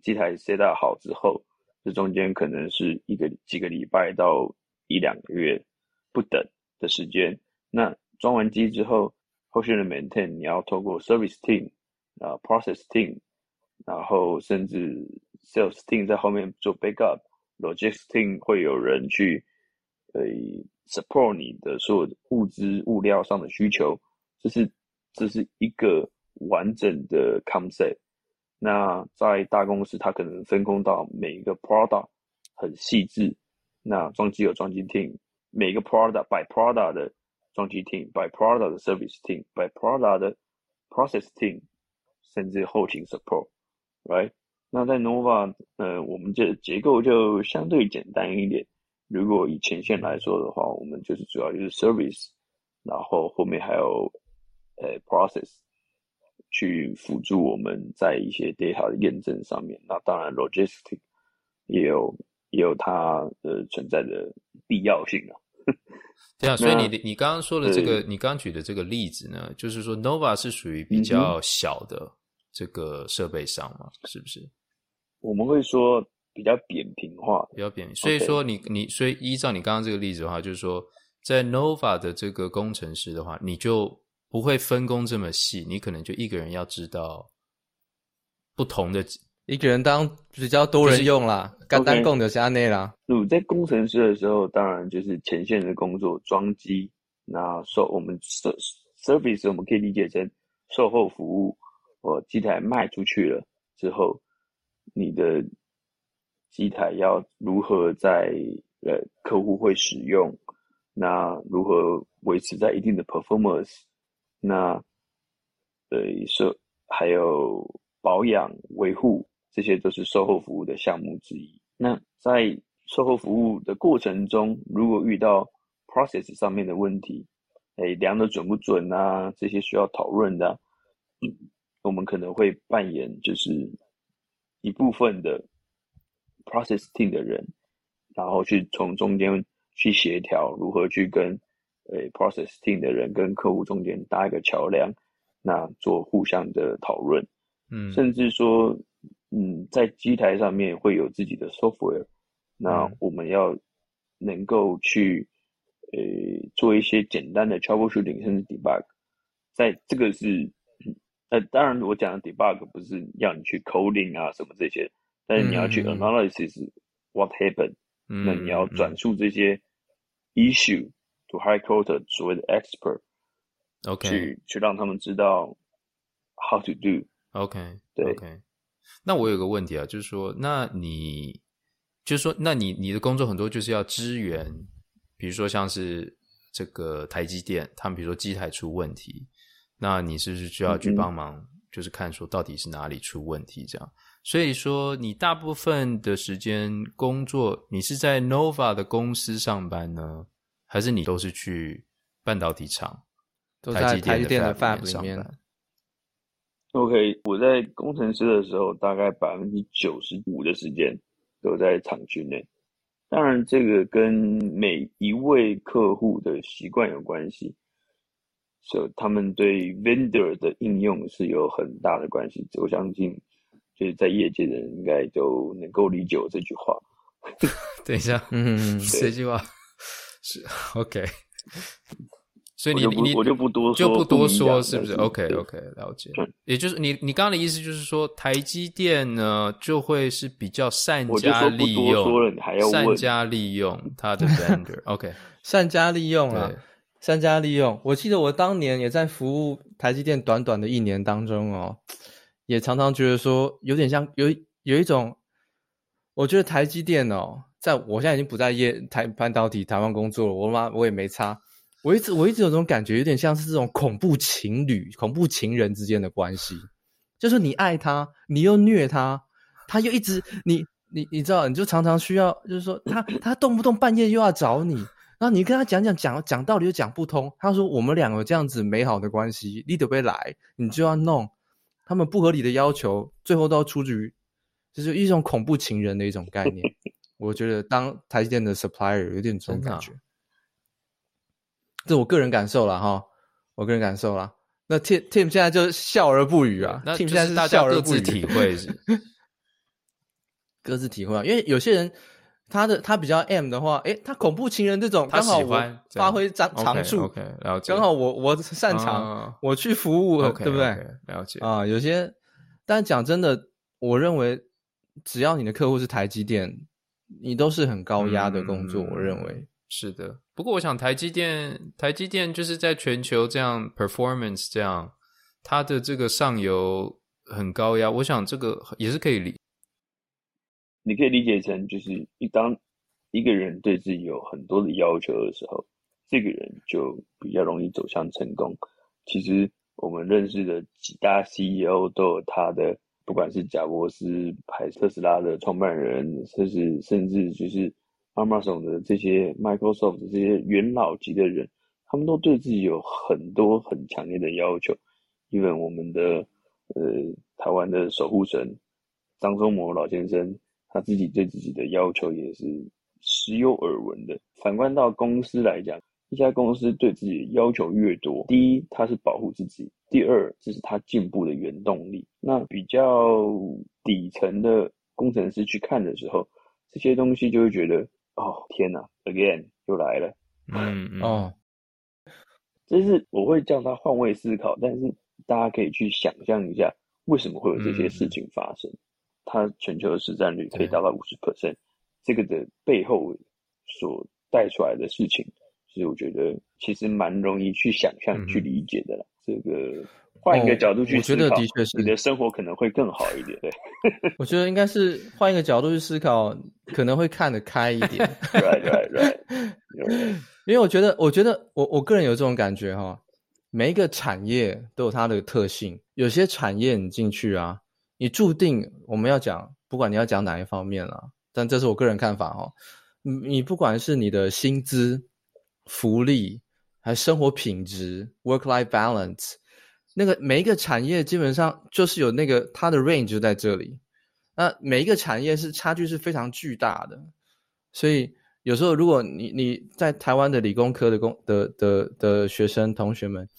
机台 set up 好之后，这中间可能是一个几个礼拜到一两个月不等的时间。那装完机之后，后续的 maintain 你要透过 service team 啊，process team，然后甚至 sales team 在后面做 backup，logistics team 会有人去呃 support 你的所有物资物料上的需求，这是这是一个完整的 concept。那在大公司，它可能分工到每一个 product 很细致。那装机有装机 team，每个 product by product 的。装机 team by product 的 service team by product 的 process team，甚至后勤 support，right？那在 Nova，呃，我们这结构就相对简单一点。如果以前线来说的话，我们就是主要就是 service，然后后面还有呃 process 去辅助我们在一些 data 的验证上面。那当然 logistic 也有也有它的存在的必要性啊。对啊，所以你你刚刚说的这个，你刚举的这个例子呢，就是说 Nova 是属于比较小的这个设备商嘛，嗯、是不是？我们会说比较扁平化，比较扁平。所以说你你所以依照你刚刚这个例子的话，就是说在 Nova 的这个工程师的话，你就不会分工这么细，你可能就一个人要知道不同的。一个人当比较多人用啦，干单供的加内啦。那在工程师的时候，当然就是前线的工作，装机，那售我们 service 我们可以理解成售后服务。我机台卖出去了之后，你的机台要如何在呃客户会使用，那如何维持在一定的 performance，那呃设还有保养维护。这些都是售后服务的项目之一。那在售后服务的过程中，如果遇到 process 上面的问题，哎，量的准不准啊？这些需要讨论的，我们可能会扮演就是一部分的 process team 的人，然后去从中间去协调，如何去跟诶 process team 的人跟客户中间搭一个桥梁，那做互相的讨论，嗯，甚至说。嗯，在机台上面会有自己的 software，那我们要能够去呃做一些简单的 troubleshooting 甚至 debug，在这个是呃当然我讲的 debug 不是要你去 coding 啊什么这些，但是你要去 analysis what happened，嗯，那你要转述这些 issue to high quarter 所谓的 expert，OK，去去让他们知道 how to do，OK，对。Okay. 那我有个问题啊，就是说，那你就是说，那你你的工作很多就是要支援，比如说像是这个台积电，他们比如说机台出问题，那你是不是需要去帮忙，就是看说到底是哪里出问题这样？所以说，你大部分的时间工作，你是在 Nova 的公司上班呢，还是你都是去半导体厂，都在台积电的 Fab 里面？OK，我在工程师的时候，大概百分之九十五的时间都在厂区内。当然，这个跟每一位客户的习惯有关系，所以他们对 vendor 的应用是有很大的关系。我相信，就是在业界的人应该都能够理解我这句话。等一下，嗯，这句话是 OK。所以你你我就不多就不多说，是不是？OK OK，了解。也就是你你刚刚的意思就是说，台积电呢就会是比较善加利用，善加利用它的 vendor。OK，善加利用啊，善加利用。我记得我当年也在服务台积电短短的一年当中哦，也常常觉得说，有点像有有一种，我觉得台积电哦，在我现在已经不在业台半导体台湾工作了，我妈我也没差。我一直我一直有种感觉，有点像是这种恐怖情侣、恐怖情人之间的关系，就是你爱他，你又虐他，他又一直你你你知道，你就常常需要，就是说他他动不动半夜又要找你，然后你跟他讲讲讲讲道理又讲不通，他说我们两个这样子美好的关系，你得不来，你就要弄他们不合理的要求，最后都要出局，就是一种恐怖情人的一种概念。我觉得当台积电的 supplier 有点这种感觉。这我个人感受了哈，我个人感受了。那 Tim Tim 现在就笑而不语啊。那 Tim 现在是笑而不语，体 会是各自体会啊。因为有些人他的他比较 M 的话，诶，他恐怖情人这种刚好我发挥长长处，OK，了解。刚好我我擅长，uh, 我去服务对不对了解啊。有些，但讲真的，我认为只要你的客户是台积电，你都是很高压的工作，嗯、我认为。是的，不过我想台积电，台积电就是在全球这样 performance 这样，它的这个上游很高压，我想这个也是可以理。你可以理解成，就是一当一个人对自己有很多的要求的时候，这个人就比较容易走向成功。其实我们认识的几大 CEO 都有他的，不管是贾伯斯，还是特斯拉的创办人，甚至甚至就是。Amazon 的这些 Microsoft 这些元老级的人，他们都对自己有很多很强烈的要求。因为我们的呃台湾的守护神张忠谋老先生，他自己对自己的要求也是时有耳闻的。反观到公司来讲，一家公司对自己要求越多，第一，它是保护自己；第二，这是他进步的原动力。那比较底层的工程师去看的时候，这些东西就会觉得。哦天哪，again 又来了，嗯，嗯哦，这是我会叫他换位思考，但是大家可以去想象一下，为什么会有这些事情发生？它、嗯、全球的市占率可以达到五十 percent，这个的背后所带出来的事情，是我觉得其实蛮容易去想象、嗯、去理解的了。这个。换一个角度去思考，哦、我觉得的确是你的生活可能会更好一点。对，我觉得应该是换一个角度去思考，可能会看得开一点。对对对，因为我觉得，我觉得我我个人有这种感觉哈，每一个产业都有它的特性。有些产业你进去啊，你注定我们要讲，不管你要讲哪一方面啊，但这是我个人看法哈。你不管是你的薪资、福利，还生活品质 （work-life balance）。那个每一个产业基本上就是有那个它的 range 就在这里，那每一个产业是差距是非常巨大的，所以有时候如果你你在台湾的理工科的工的的的学生同学们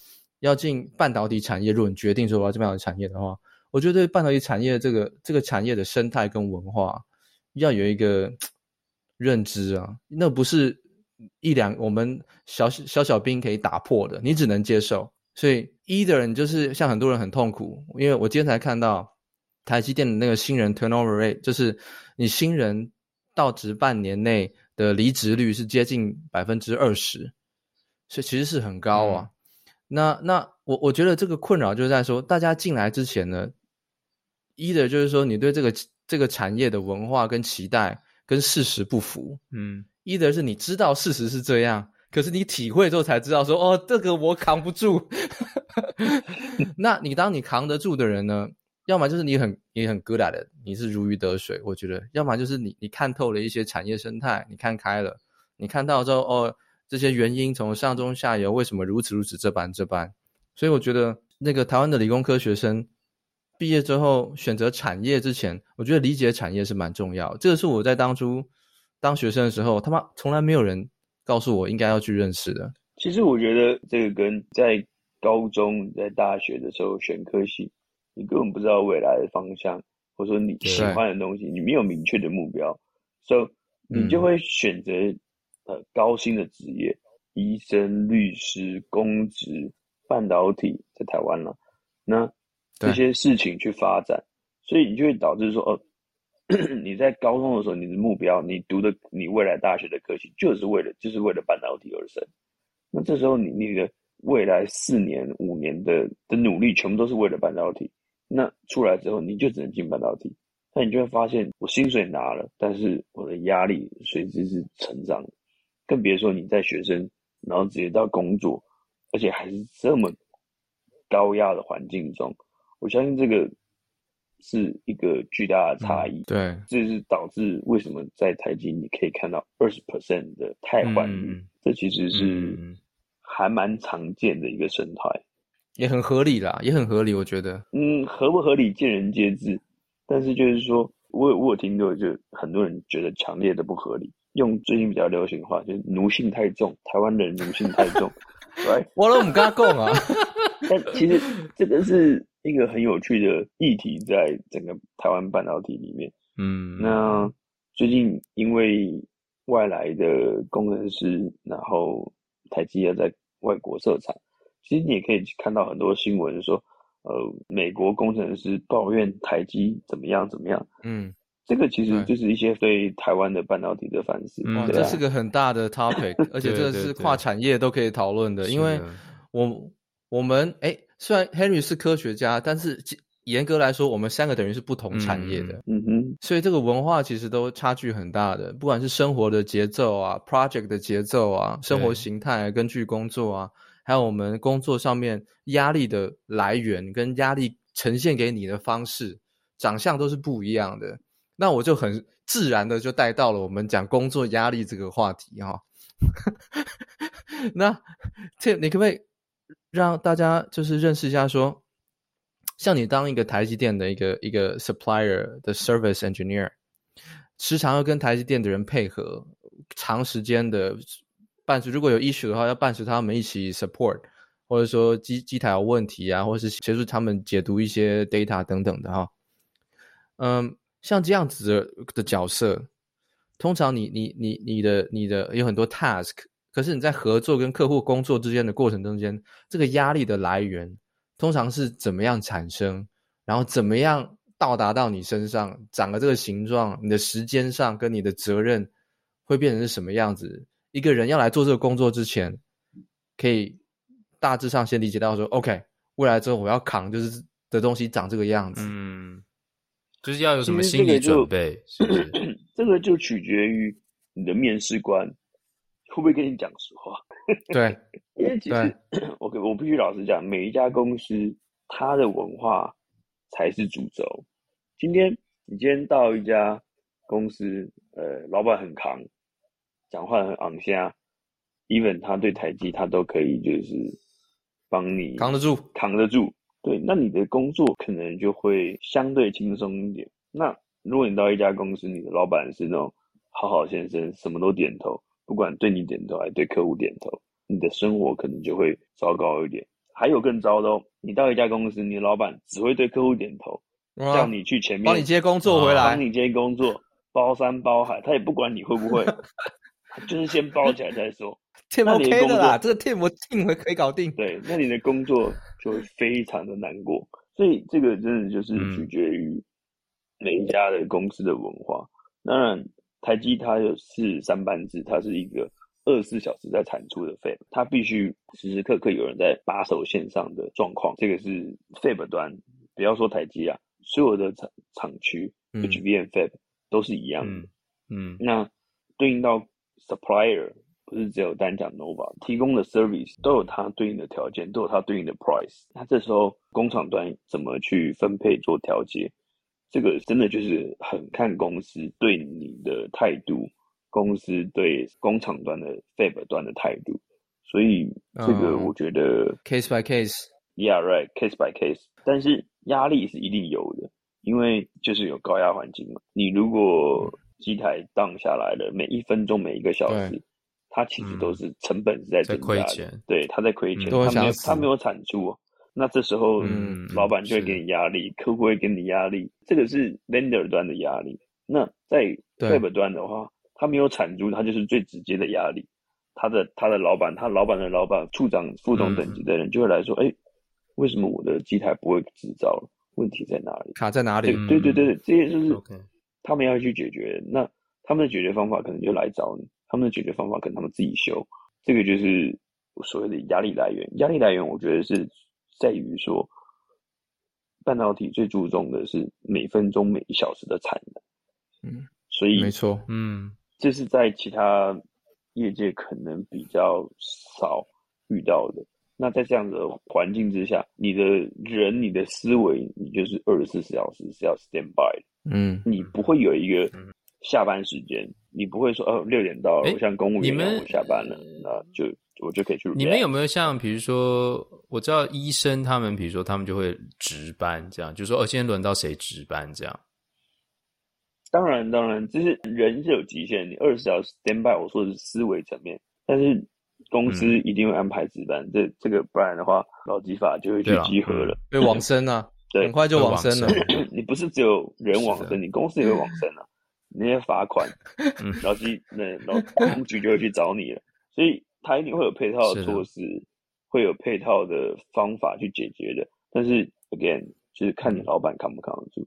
要进半导体产业，如果你决定说我要进半导体产业的话，我觉得对半导体产业这个这个产业的生态跟文化要有一个认知啊，那不是一两我们小小小兵可以打破的，你只能接受。所以一的人就是像很多人很痛苦，因为我今天才看到台积电的那个新人 turnover rate，就是你新人到职半年内的离职率是接近百分之二十，所以其实是很高啊。嗯、那那我我觉得这个困扰就是在说，大家进来之前呢，一的就是说你对这个这个产业的文化跟期待跟事实不符，嗯，一的是你知道事实是这样。可是你体会之后才知道说，哦，这个我扛不住。那你当你扛得住的人呢？要么就是你很你很 good at it，你是如鱼得水。我觉得，要么就是你你看透了一些产业生态，你看开了，你看到之后哦，这些原因从上中下游为什么如此如此这般这般。所以我觉得，那个台湾的理工科学生毕业之后选择产业之前，我觉得理解产业是蛮重要。这个是我在当初当学生的时候，他妈从来没有人。告诉我应该要去认识的。其实我觉得这个跟在高中、在大学的时候选科系，你根本不知道未来的方向，或者说你喜欢的东西，你没有明确的目标，所以你就会选择呃高薪的职业，医生、律师、公职、半导体，在台湾了，那这些事情去发展，所以你就会导致说哦。你在高中的时候，你的目标，你读的你未来大学的科系，就是为了就是为了半导体而生。那这时候你你的未来四年五年的的努力，全部都是为了半导体。那出来之后你就只能进半导体，那你就会发现我薪水拿了，但是我的压力随之是成长，更别说你在学生，然后直接到工作，而且还是这么高压的环境中，我相信这个。是一个巨大的差异，对，这是导致为什么在台积你可以看到二十 percent 的汰换率，这其实是还蛮常见的一个生态，也很合理啦，也很合理，我觉得，嗯，合不合理见仁见智，但是就是说，我有我有听过，就很多人觉得强烈的不合理，用最近比较流行的话，就是奴性太重，台湾人奴性太重，对，我都不跟他讲啊，但其实这个是。一个很有趣的议题，在整个台湾半导体里面，嗯，那最近因为外来的工程师，然后台积要在外国设厂，其实你也可以看到很多新闻说，呃，美国工程师抱怨台积怎么样怎么样，嗯，这个其实就是一些对台湾的半导体的反思，嗯，这是个很大的 topic，而且这是跨产业都可以讨论的，对对对，因为我我们哎。虽然 Henry 是科学家，但是严格来说，我们三个等于是不同产业的。嗯哼，所以这个文化其实都差距很大的，不管是生活的节奏啊，project 的节奏啊，生活形态根据工作啊，还有我们工作上面压力的来源跟压力呈现给你的方式，长相都是不一样的。那我就很自然的就带到了我们讲工作压力这个话题哈。那 Tim，你可不可以？让大家就是认识一下说，像你当一个台积电的一个一个 supplier 的 service engineer，时常要跟台积电的人配合，长时间的伴随，如果有 issue 的话，要伴随他们一起 support，或者说机机台有问题啊，或者是协助他们解读一些 data 等等的哈。嗯，像这样子的的角色，通常你你你你的你的有很多 task。可是你在合作跟客户工作之间的过程中间，这个压力的来源通常是怎么样产生？然后怎么样到达到你身上，长了这个形状？你的时间上跟你的责任会变成是什么样子？一个人要来做这个工作之前，可以大致上先理解到说，OK，未来之后我要扛就是的东西长这个样子。嗯，就是要有什么心理准备？是不是？这个就取决于你的面试官。会不会跟你讲实话？对，因为其实 我我必须老实讲，每一家公司它的文化才是主轴。今天你今天到一家公司，呃，老板很扛，讲话很昂虾，even 他对台积他都可以就是帮你扛得住，扛得住。对，那你的工作可能就会相对轻松一点。那如果你到一家公司，你的老板是那种好好先生，什么都点头。不管对你点头还是对客户点头，你的生活可能就会糟糕一点。还有更糟的哦，你到一家公司，你的老板只会对客户点头，叫你去前面帮你接工作回来，帮你接工作，包山包海，他也不管你会不会，就是先包起来再说。Tim OK 的啦，这个 Tim 我定会可以搞定。对，那你的工作就会非常的难过。所以这个真的就是取决于每一家的公司的文化。当然。台积它有是三班制，它是一个二十四小时在产出的 Fab，它必须时时刻刻有人在把守线上的状况。这个是 Fab 端，不要说台积啊，所有的厂厂区 HBM Fab 都是一样的。嗯，嗯那对应到 Supplier，不是只有单讲 Nova 提供的 Service 都有它对应的条件，都有它对应的 Price。那这时候工厂端怎么去分配做调节？这个真的就是很看公司对你的态度，公司对工厂端的 Fab 端的态度，所以这个我觉得、uh, case by case，yeah right，case by case，但是压力是一定有的，因为就是有高压环境嘛。你如果机台 down 下来了，每一分钟每一个小时，它其实都是成本是在增加的，亏钱，对，它在亏钱，它没有它没有产出。那这时候，嗯，老板就会给你压力，客户会给你压力，这个是 vendor 端的压力。那在 web 端的话，他没有产出，他就是最直接的压力。他的他的老板，他老板的老板，处长、副总等级的人就会来说：“哎，为什么我的机台不会制造？问题在哪里？卡在哪里？”对对对对，这些就是他们要去解决。那他们的解决方法可能就来找你，他们的解决方法可能他们自己修。这个就是所谓的压力来源。压力来源，我觉得是。在于说，半导体最注重的是每分钟每一小时的产能。嗯，所以没错，嗯，这是在其他业界可能比较少遇到的。那在这样的环境之下，你的人、你的思维，你就是二十四小时是要 stand by 的。嗯，你不会有一个下班时间，你不会说哦，六点到了，我像公务员一样，我下班了，那就我就可以去。你们有没有像比如说，我知道医生他们，比如说他们就会值班，这样就是说哦，今天轮到谁值班这样。当然，当然，就是人是有极限，你二十四小时 stand by，我说的是思维层面，但是。公司一定会安排值班，这、嗯、这个不然的话，劳基法就会去集合了，对往生啊，对，很快就往生了。你不是只有人往生，你公司也会往生啊。那些罚款，然后去那然后公局就会去找你了。所以他一定会有配套的措施，会有配套的方法去解决的。但是 again，就是看你老板扛不扛得住，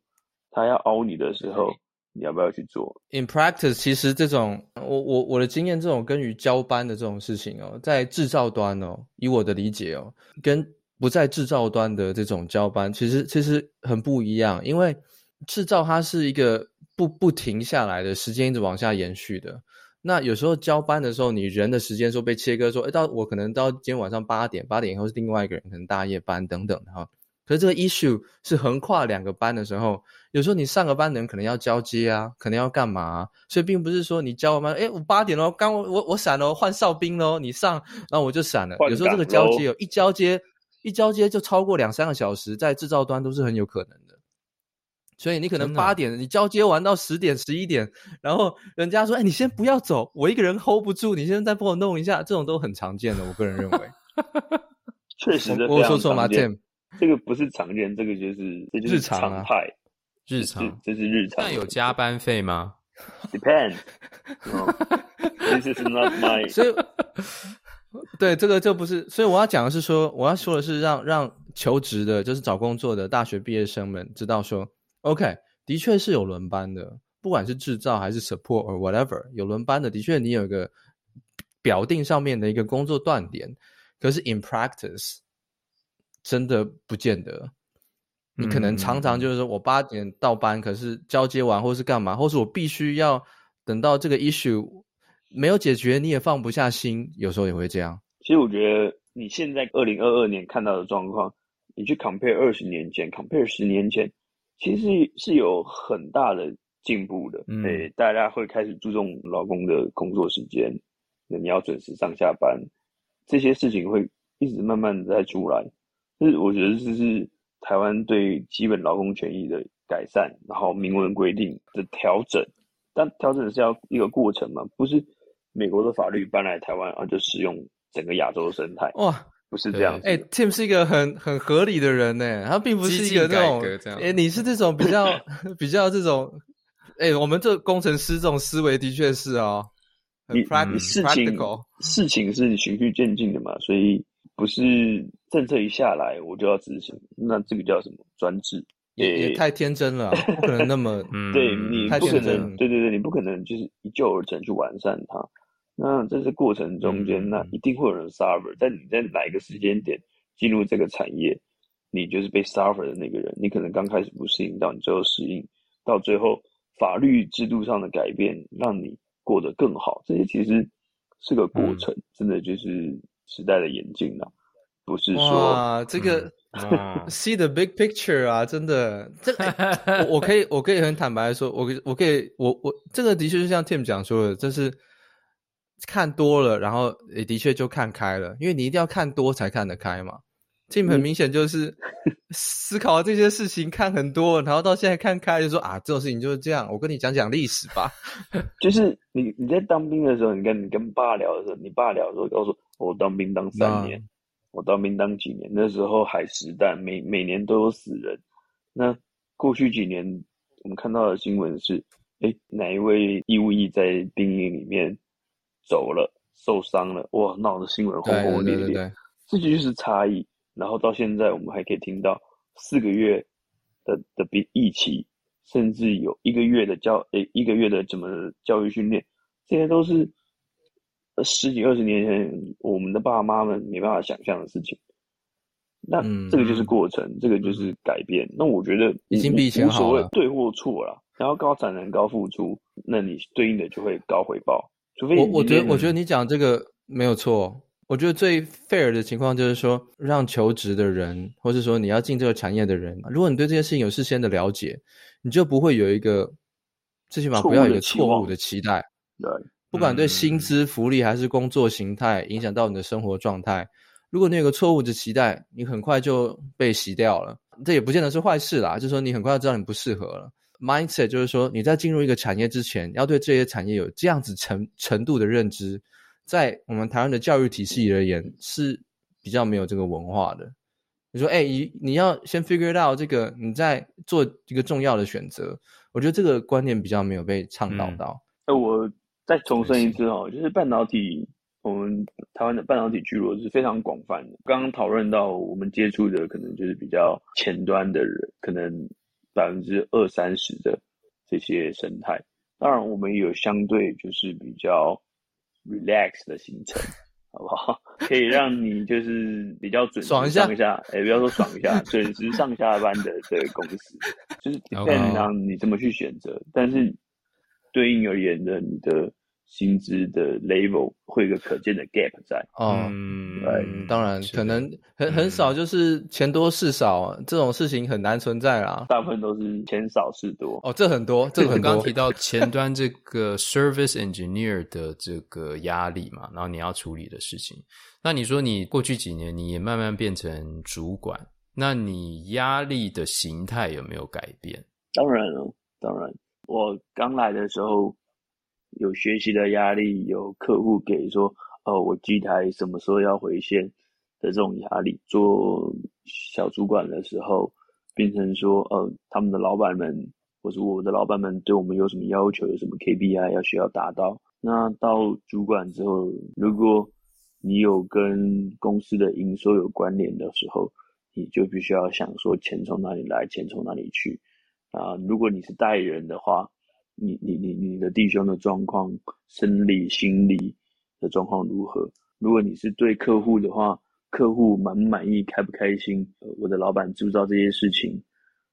他要凹你的时候。你要不要去做？In practice，其实这种我我我的经验，这种跟于交班的这种事情哦，在制造端哦，以我的理解哦，跟不在制造端的这种交班，其实其实很不一样。因为制造它是一个不不停下来的时间，一直往下延续的。那有时候交班的时候，你人的时间说被切割，说哎，到我可能到今天晚上八点，八点以后是另外一个人，可能大夜班等等的哈。可是这个 issue 是横跨两个班的时候，有时候你上个班的人可能要交接啊，可能要干嘛啊，所以并不是说你交完班，哎，我八点喽，刚我我我闪了，换哨兵喽，你上，然后我就闪了。有时候这个交接哦，一交接一交接就超过两三个小时，在制造端都是很有可能的。所以你可能八点你交接完到十点十一点，然后人家说，哎，你先不要走，我一个人 hold 不住，你先再帮我弄一下，这种都很常见的，我个人认为。确实的，我说错吗？这个不是常见，这个就是这就是常态，日常，这是日常。那有加班费吗？Depends. This is not my. 所以，对这个就不是。所以我要讲的是说，我要说的是让让求职的，就是找工作的大学毕业生们知道说，OK，的确是有轮班的，不管是制造还是 support or whatever，有轮班的，的确你有一个表定上面的一个工作断点，可是 in practice。真的不见得，你可能常常就是说我八点到班，可是交接完或是干嘛，或是我必须要等到这个 issue 没有解决，你也放不下心，有时候也会这样。其实我觉得你现在二零二二年看到的状况，你去 compare 二十年前，compare 十年前，其实是有很大的进步的。嗯，大家会开始注重劳工的工作时间，那你要准时上下班，这些事情会一直慢慢的在出来。是，我觉得这是台湾对基本劳工权益的改善，然后明文规定的调整。但调整是要一个过程嘛，不是美国的法律搬来台湾啊就适用整个亚洲生态。哇，不是这样。哎、欸、，Tim 是一个很很合理的人呢，他并不是一个那种。哎、欸，你是这种比较 比较这种。哎、欸，我们这工程师这种思维的确是哦，很 practical 事情事情是循序渐进的嘛，所以。不是政策一下来我就要执行，那这个叫什么专制？也也太天真了，不可能那么 嗯，对你不可能，对对对，你不可能就是一蹴而成去完善它。那在这过程中间，嗯，那一定会有人 suffer。但你在哪一个时间点进入这个产业，你就是被 suffer 的那个人。你可能刚开始不适应，到你最后适应，到最后法律制度上的改变让你过得更好。这些其实是个过程，嗯，真的就是。时代的演进啊，不是说哇，这个、嗯、see the big picture 啊，真的，这我我可以我可以很坦白的说，我我可以我我这个的确是像 Tim 讲说的，就是看多了，然后也的确就看开了，因为你一定要看多才看得开嘛。Tim 很明显就是思考这些事情看很多，然后到现在看开就说啊，这种事情就是这样。我跟你讲讲历史吧，就是你你在当兵的时候，你跟你跟爸聊的时候，你爸聊的时候告诉我，我当兵当三年，我当兵当几年，那时候海实弹，每每年都有死人。那过去几年我们看到的新闻是，哎，哪一位义务役在兵营里面走了，受伤了，哇，闹的新闻轰轰烈烈，对对对对，这就是差异。然后到现在，我们还可以听到四个月的的比疫期，甚至有一个月的教诶一个月的怎么教育训练，这些都是十几二十年前我们的爸妈们没办法想象的事情。那这个就是过程，嗯、这个就是改变。那我觉得已经比以前好了，无所谓对或错了。然后高产能高付出，那你对应的就会高回报。除非我我觉得我觉得你讲这个没有错。我觉得最 fair 的情况就是说，让求职的人，或是说你要进这个产业的人，如果你对这件事情有事先的了解，你就不会有一个最起码不要有一个错误的期待。对，不管对薪资、福利还是工作形态，影响到你的生活状态。如果你有个错误的期待，你很快就被洗掉了。这也不见得是坏事啦，就是说你很快就知道你不适合了。Mindset 就是说你在进入一个产业之前，要对这些产业有这样子程程度的认知。在我们台湾的教育体系而言，是比较没有这个文化的。你说，哎、欸，你你要先 figure out 这个，你在做一个重要的选择。我觉得这个观念比较没有被倡导到。那、嗯、我再重申一次哦，就是半导体，我们台湾的半导体聚落是非常广泛的。刚刚讨论到我们接触的可能就是比较前端的人，可能百分之二三十的这些生态。当然，我们也有相对就是比较。relax 的行程，好不好？可以让你就是比较准时上下，下，哎、欸，不要说爽一下，准时上下班的这个公司，就是 depend on 你怎么去选择，但是对应而言的你的。薪资的 level 会有个可见的 gap 在，嗯，对，当然可能很很少，就是钱多事少，嗯，这种事情很难存在啦。大部分都是钱少事多。哦，这很多，这个很多。刚刚提到前端这个 service engineer 的这个压力嘛，然后你要处理的事情。那你说你过去几年你也慢慢变成主管，那你压力的形态有没有改变？当然了，当然，我刚来的时候。有学习的压力，有客户给说，哦，我机台什么时候要回线的这种压力。做小主管的时候，变成说，呃，他们的老板们，或是我的老板们对我们有什么要求，有什么 KPI 要需要达到。那到主管之后，如果你有跟公司的营收有关联的时候，你就必须要想说，钱从哪里来，钱从哪里去。啊，如果你是代理人的话。你你你你的弟兄的状况，生理心理的状况如何？如果你是对客户的话，客户满不满意，开不开心？呃，我的老板知不知道这些事情？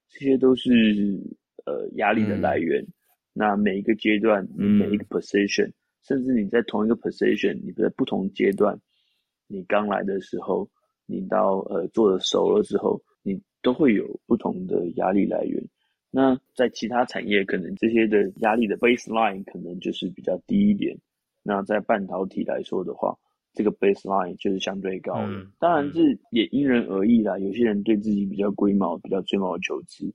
这些都是呃压力的来源。嗯。那每一个阶段，你每一个 position，嗯，甚至你在同一个 position，你在不同阶段，你刚来的时候，你到呃做的熟了之后，你都会有不同的压力来源。那在其他产业，可能这些的压力的 baseline 可能就是比较低一点。那在半导体来说的话，这个 baseline 就是相对高的。嗯、当然，这也因人而异啦。有些人对自己比较龟毛，比较吹毛求疵，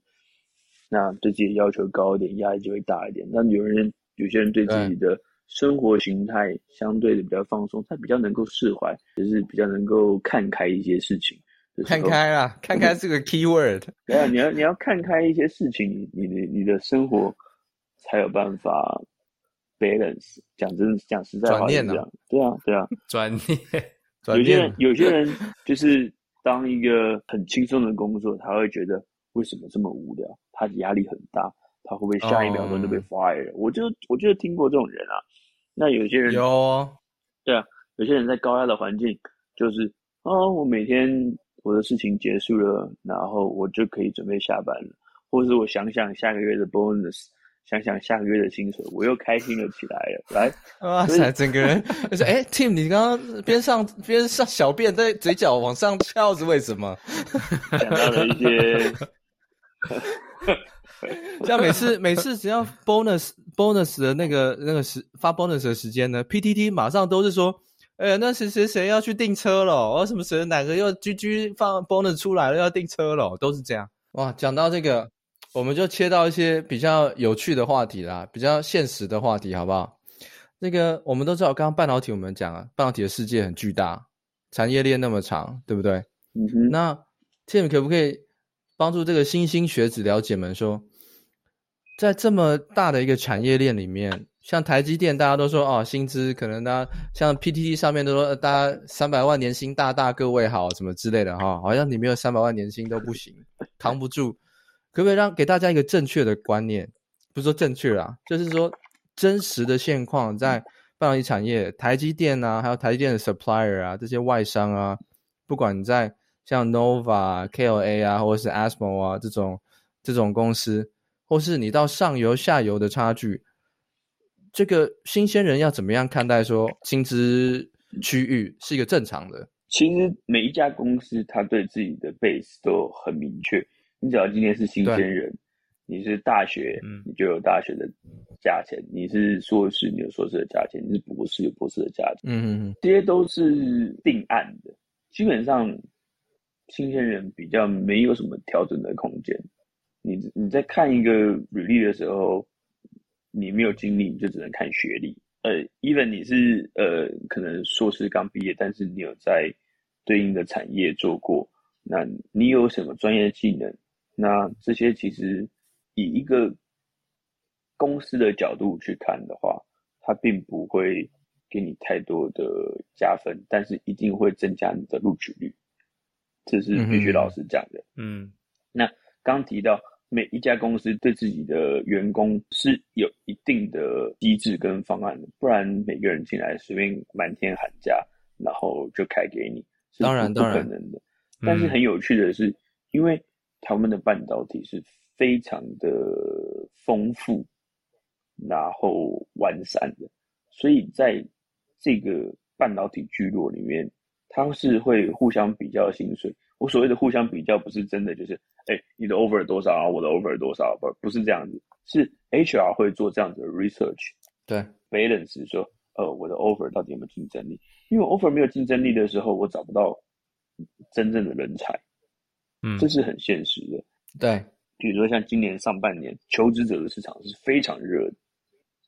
那对自己要求高一点，压力就会大一点。那有人，有些人对自己的生活形态相对的比较放松，他比较能够释怀，就是比较能够看开一些事情。看开啊，看开是个 key word。对啊，你要你要看开一些事情，你你你的生活才有办法 balance。讲真，讲实在话是这样。对啊，对啊，转念。有些人有些人就是当一个很轻松的工作，他会觉得为什么这么无聊？他的压力很大，他会不会下一秒钟就被 fire？、Oh. 我就我就听过这种人啊。那有些人有，对啊，有些人在高压的环境，就是啊、哦，我每天。我的事情结束了，然后我就可以准备下班了，或者是我想想下个月的 bonus，想想下个月的薪水，我又开心了起来了。来，哇塞，整个人就是哎，Tim，你刚刚边上边上小便，在嘴角往上翘是为什么？想到了一些，像每次每次只要 bonus bonus 的那个那个时发 bonus 的时间呢，PTT 马上都是说。哎、欸，那谁谁谁要去订车了？哦，什么谁哪个又居居放 bonus 出来了要订车了？都是这样。哇，讲到这个，我们就切到一些比较有趣的话题啦，比较现实的话题，好不好？那个我们都知道，刚刚半导体我们讲了，半导体的世界很巨大，产业链那么长，对不对？嗯哼。那 Tim 可不可以帮助这个新兴学子了解们说，在这么大的一个产业链里面？像台积电，大家都说哦，薪资可能大家像 PTT 上面都说，大家三百万年薪，大大各位好，什么之类的哈，好像你没有三百万年薪都不行，扛不住。可不可以让给大家一个正确的观念？不是说正确啦，就是说真实的现况，在半导体产业，台积电啊，还有台积电的 supplier 啊，这些外商啊，不管你在像 Nova、KLA 啊，或者是 ASML 啊这种这种公司，或是你到上游、下游的差距，这个新鲜人要怎么样看待说薪资区域是一个正常的？其实每一家公司，他对自己的 base 都很明确。你只要今天是新鲜人，你是大学，你就有大学的价钱；你是硕士，你有硕士的价钱；你是博士，有博士的价钱。嗯嗯嗯，这些都是定案的。基本上，新鲜人比较没有什么调整的空间。你你在看一个履历的时候，你没有经历，你就只能看学历。呃，even 你是呃，可能硕士刚毕业，但是你有在对应的产业做过，那你有什么专业技能？那这些其实以一个公司的角度去看的话，它并不会给你太多的加分，但是一定会增加你的录取率，这是必须老师讲的。嗯，那刚提到。每一家公司对自己的员工是有一定的机制跟方案的，不然每个人进来随便满天喊价，然后就开给你，是当然不可能的。但是很有趣的是，因为他们的半导体是非常的丰富，然后完善的，所以在这个半导体聚落里面，它是会互相比较薪水。我所谓的互相比较，不是真的就是。哎，你的 offer 多少啊？我的 offer 多少？不，不是这样子，是 HR 会做这样子的 research，对，balance 说，呃，我的 offer 到底有没有竞争力？因为 offer 没有竞争力的时候，我找不到真正的人才，嗯，这是很现实的。对，比如说像今年上半年，求职者的市场是非常热的，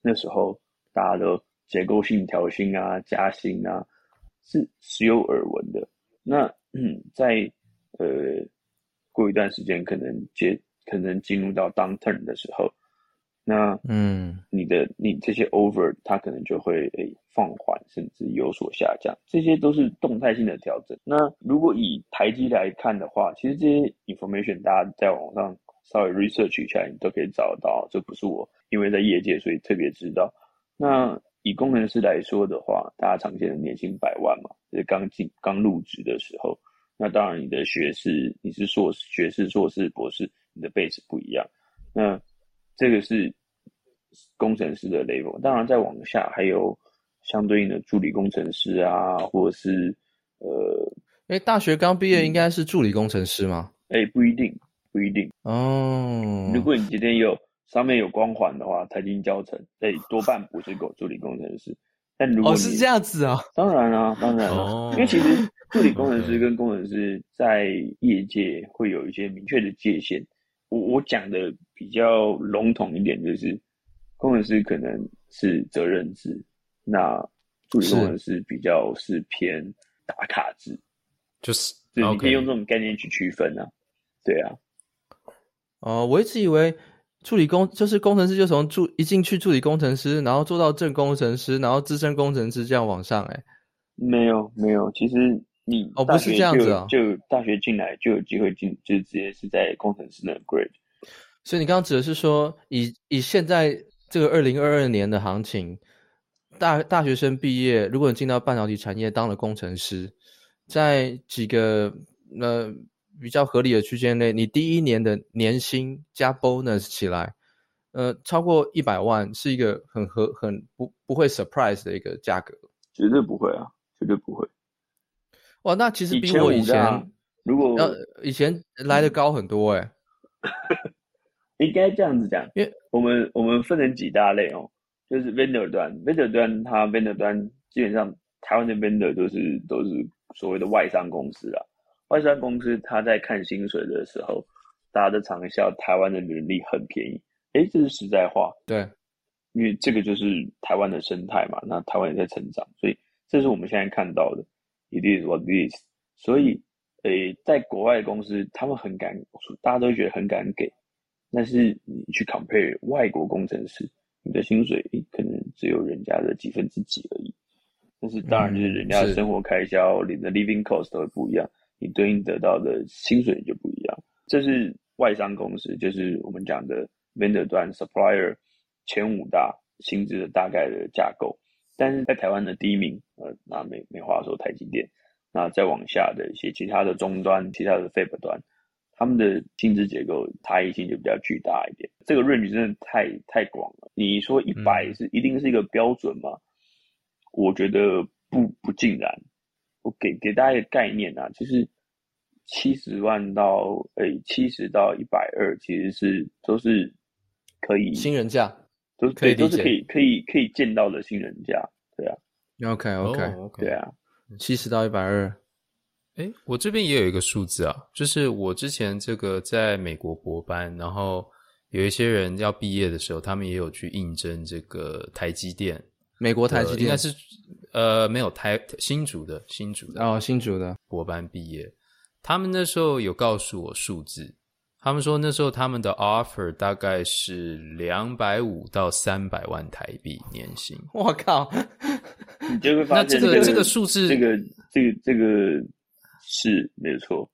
那时候大家都结构性调薪啊、加薪啊，是时有耳闻的。那嗯，在呃。过一段时间，可能接可能进入到 downturn 的时候，那嗯，你的你这些 over 它可能就会诶、欸、放缓，甚至有所下降，这些都是动态性的调整。那如果以台积来看的话，其实这些 information 大家在网上稍微 research 一下，你都可以找到。这不是我因为在业界所以特别知道。那以工程师来说的话，大家常见的年薪百万嘛，就是刚进刚入职的时候。那当然，你的学士，你是硕士、学士、硕士、博士，你的 base 不一样。那这个是工程师的 level。当然，再往下还有相对应的助理工程师啊，或者是呃，哎，大学刚毕业应该是助理工程师吗？哎、欸，不一定，不一定哦。如果你今天有上面有光环的话，财经教程，哎，多半不是助理工程师。但如果哦，是这样子啊，当然啊，当然了、啊哦，因为其实助理工程师跟工程师在业界会有一些明确的界限。我我讲的比较笼统一点，就是工程师可能是责任制，那助理工程师比较是偏打卡制，就是，对，你可以用这种概念去区分啊，对啊。哦，我一直以为。助理工就是工程师，就从助一进去助理工程师，然后做到正工程师，然后资深工程师这样往上、欸。哎，没有没有，其实你哦不是这样子啊，就大学进来就有机会进，就直接是在工程师的 grade。所以你刚刚指的是说，以以现在这个二零二二年的行情，大大学生毕业，如果你进到半导体产业当了工程师，在几个呃。比较合理的区间内，你第一年的年薪加 bonus 起来，呃，超过一百万是一个很合很不不会 surprise 的一个价格，绝对不会啊，绝对不会。哇，那其实比我以前，如果要以前来的高很多哎、欸。应该这样子讲，因为我们我们分成几大类哦，就是 vendor 端，vendor 端它 vendor 端基本上台湾的 vendor 都是都是所谓的外商公司啊。外商公司他在看薪水的时候，大家都常笑台湾的人力很便宜，诶，这是实在话。对，因为这个就是台湾的生态嘛，那台湾也在成长，所以这是我们现在看到的。It is what it is。所以，诶，在国外的公司，他们很敢，大家都觉得很敢给，但是你去 compare 外国工程师，你的薪水可能只有人家的几分之几而已。但是当然就是人家的生活开销，你、嗯、的 living cost 都会不一样。你对应得到的薪水就不一样，这是外商公司，就是我们讲的 vendor 端 supplier 前五大薪资的大概的架构。但是在台湾的第一名，呃，那没没话说，台积电。那再往下的一些其他的终端、其他的 Fab 端，他们的薪资结构差异性就比较巨大一点。这个 range 真的太太广了。你说一百是一定是一个标准吗？嗯、我觉得不不尽然。我给给大家一个概念啊，就是七十万到诶七十到一百二，其实是都是可以新人价，都是可以都是可以可以可以见到的新人价，对啊。OK OK OK，对啊，七十到一百二。哎，我这边也有一个数字啊，就是我之前这个在美国博班，然后有一些人要毕业的时候，他们也有去应征这个台积电。美国台积电应该是，呃，没有台新竹的新竹的哦，新竹的博班毕业，他们那时候有告诉我数字，他们说那时候他们的 offer 大概是两百五到三百万台币年薪。我靠，你就会发现、这个、那这个这个数字，这个这个这个是没有错，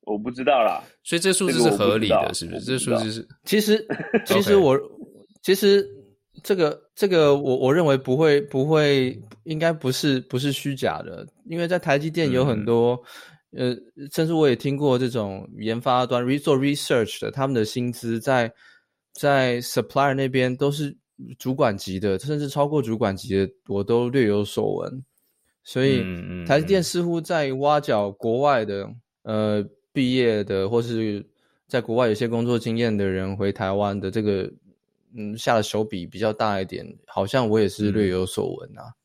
我不知道啦，所以这数字是合理的，是不是？不这数字是其实 其实我其实。这个这个我我认为不会不会应该不是不是虚假的，因为在台积电有很多、嗯、呃，甚至我也听过这种研发端做 research 的，他们的薪资在在 supplier 那边都是主管级的，甚至超过主管级的，我都略有所闻。所以台积电似乎在挖角国外的呃毕业的，或是在国外有些工作经验的人回台湾的这个。嗯，下的手笔比较大一点，好像我也是略有所闻啊。嗯，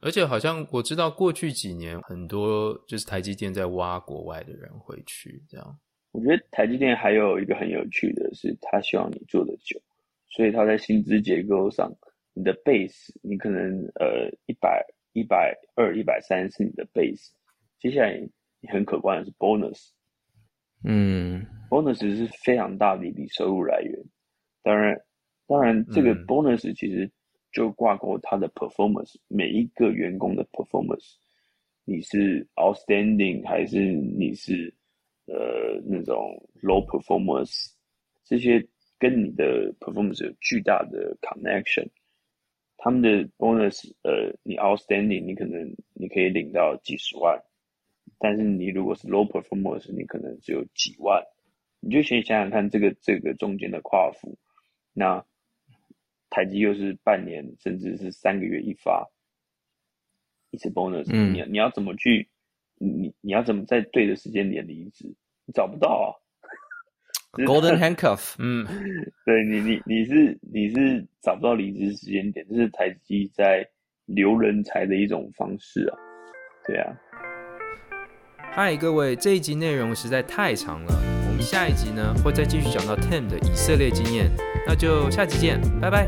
而且好像我知道过去几年很多就是台积电在挖国外的人回去，这样。我觉得台积电还有一个很有趣的是，他希望你做的久，所以他在薪资结构上，你的 base 你可能呃一百一百二一百三是你的 base，接下来你很可观的是 bonus，嗯，bonus 是非常大的一笔收入来源，当然。当然，这个 bonus 其实就挂钩他的 performance，、每一个员工的 performance，你是 outstanding 还是你是呃那种 low performance，这些跟你的 performance 有巨大的 connection。他们的 bonus，呃，你 outstanding，你可能你可以领到几十万，但是你如果是 low performance，你可能只有几万。你就先想想看，这个这个中间的跨幅，那。台积又是半年，甚至是三个月一发一次 bonus，嗯，你你要怎么去，你你要怎么在对的时间点离职？你找不到啊，Golden handcuff，嗯，对你你你是你是找不到离职时间点，这是台积在留人才的一种方式啊，对啊。嗨，各位，这一集内容实在太长了，我们下一集呢会再继续讲到 Tim 的以色列经验。那就下期见，拜拜。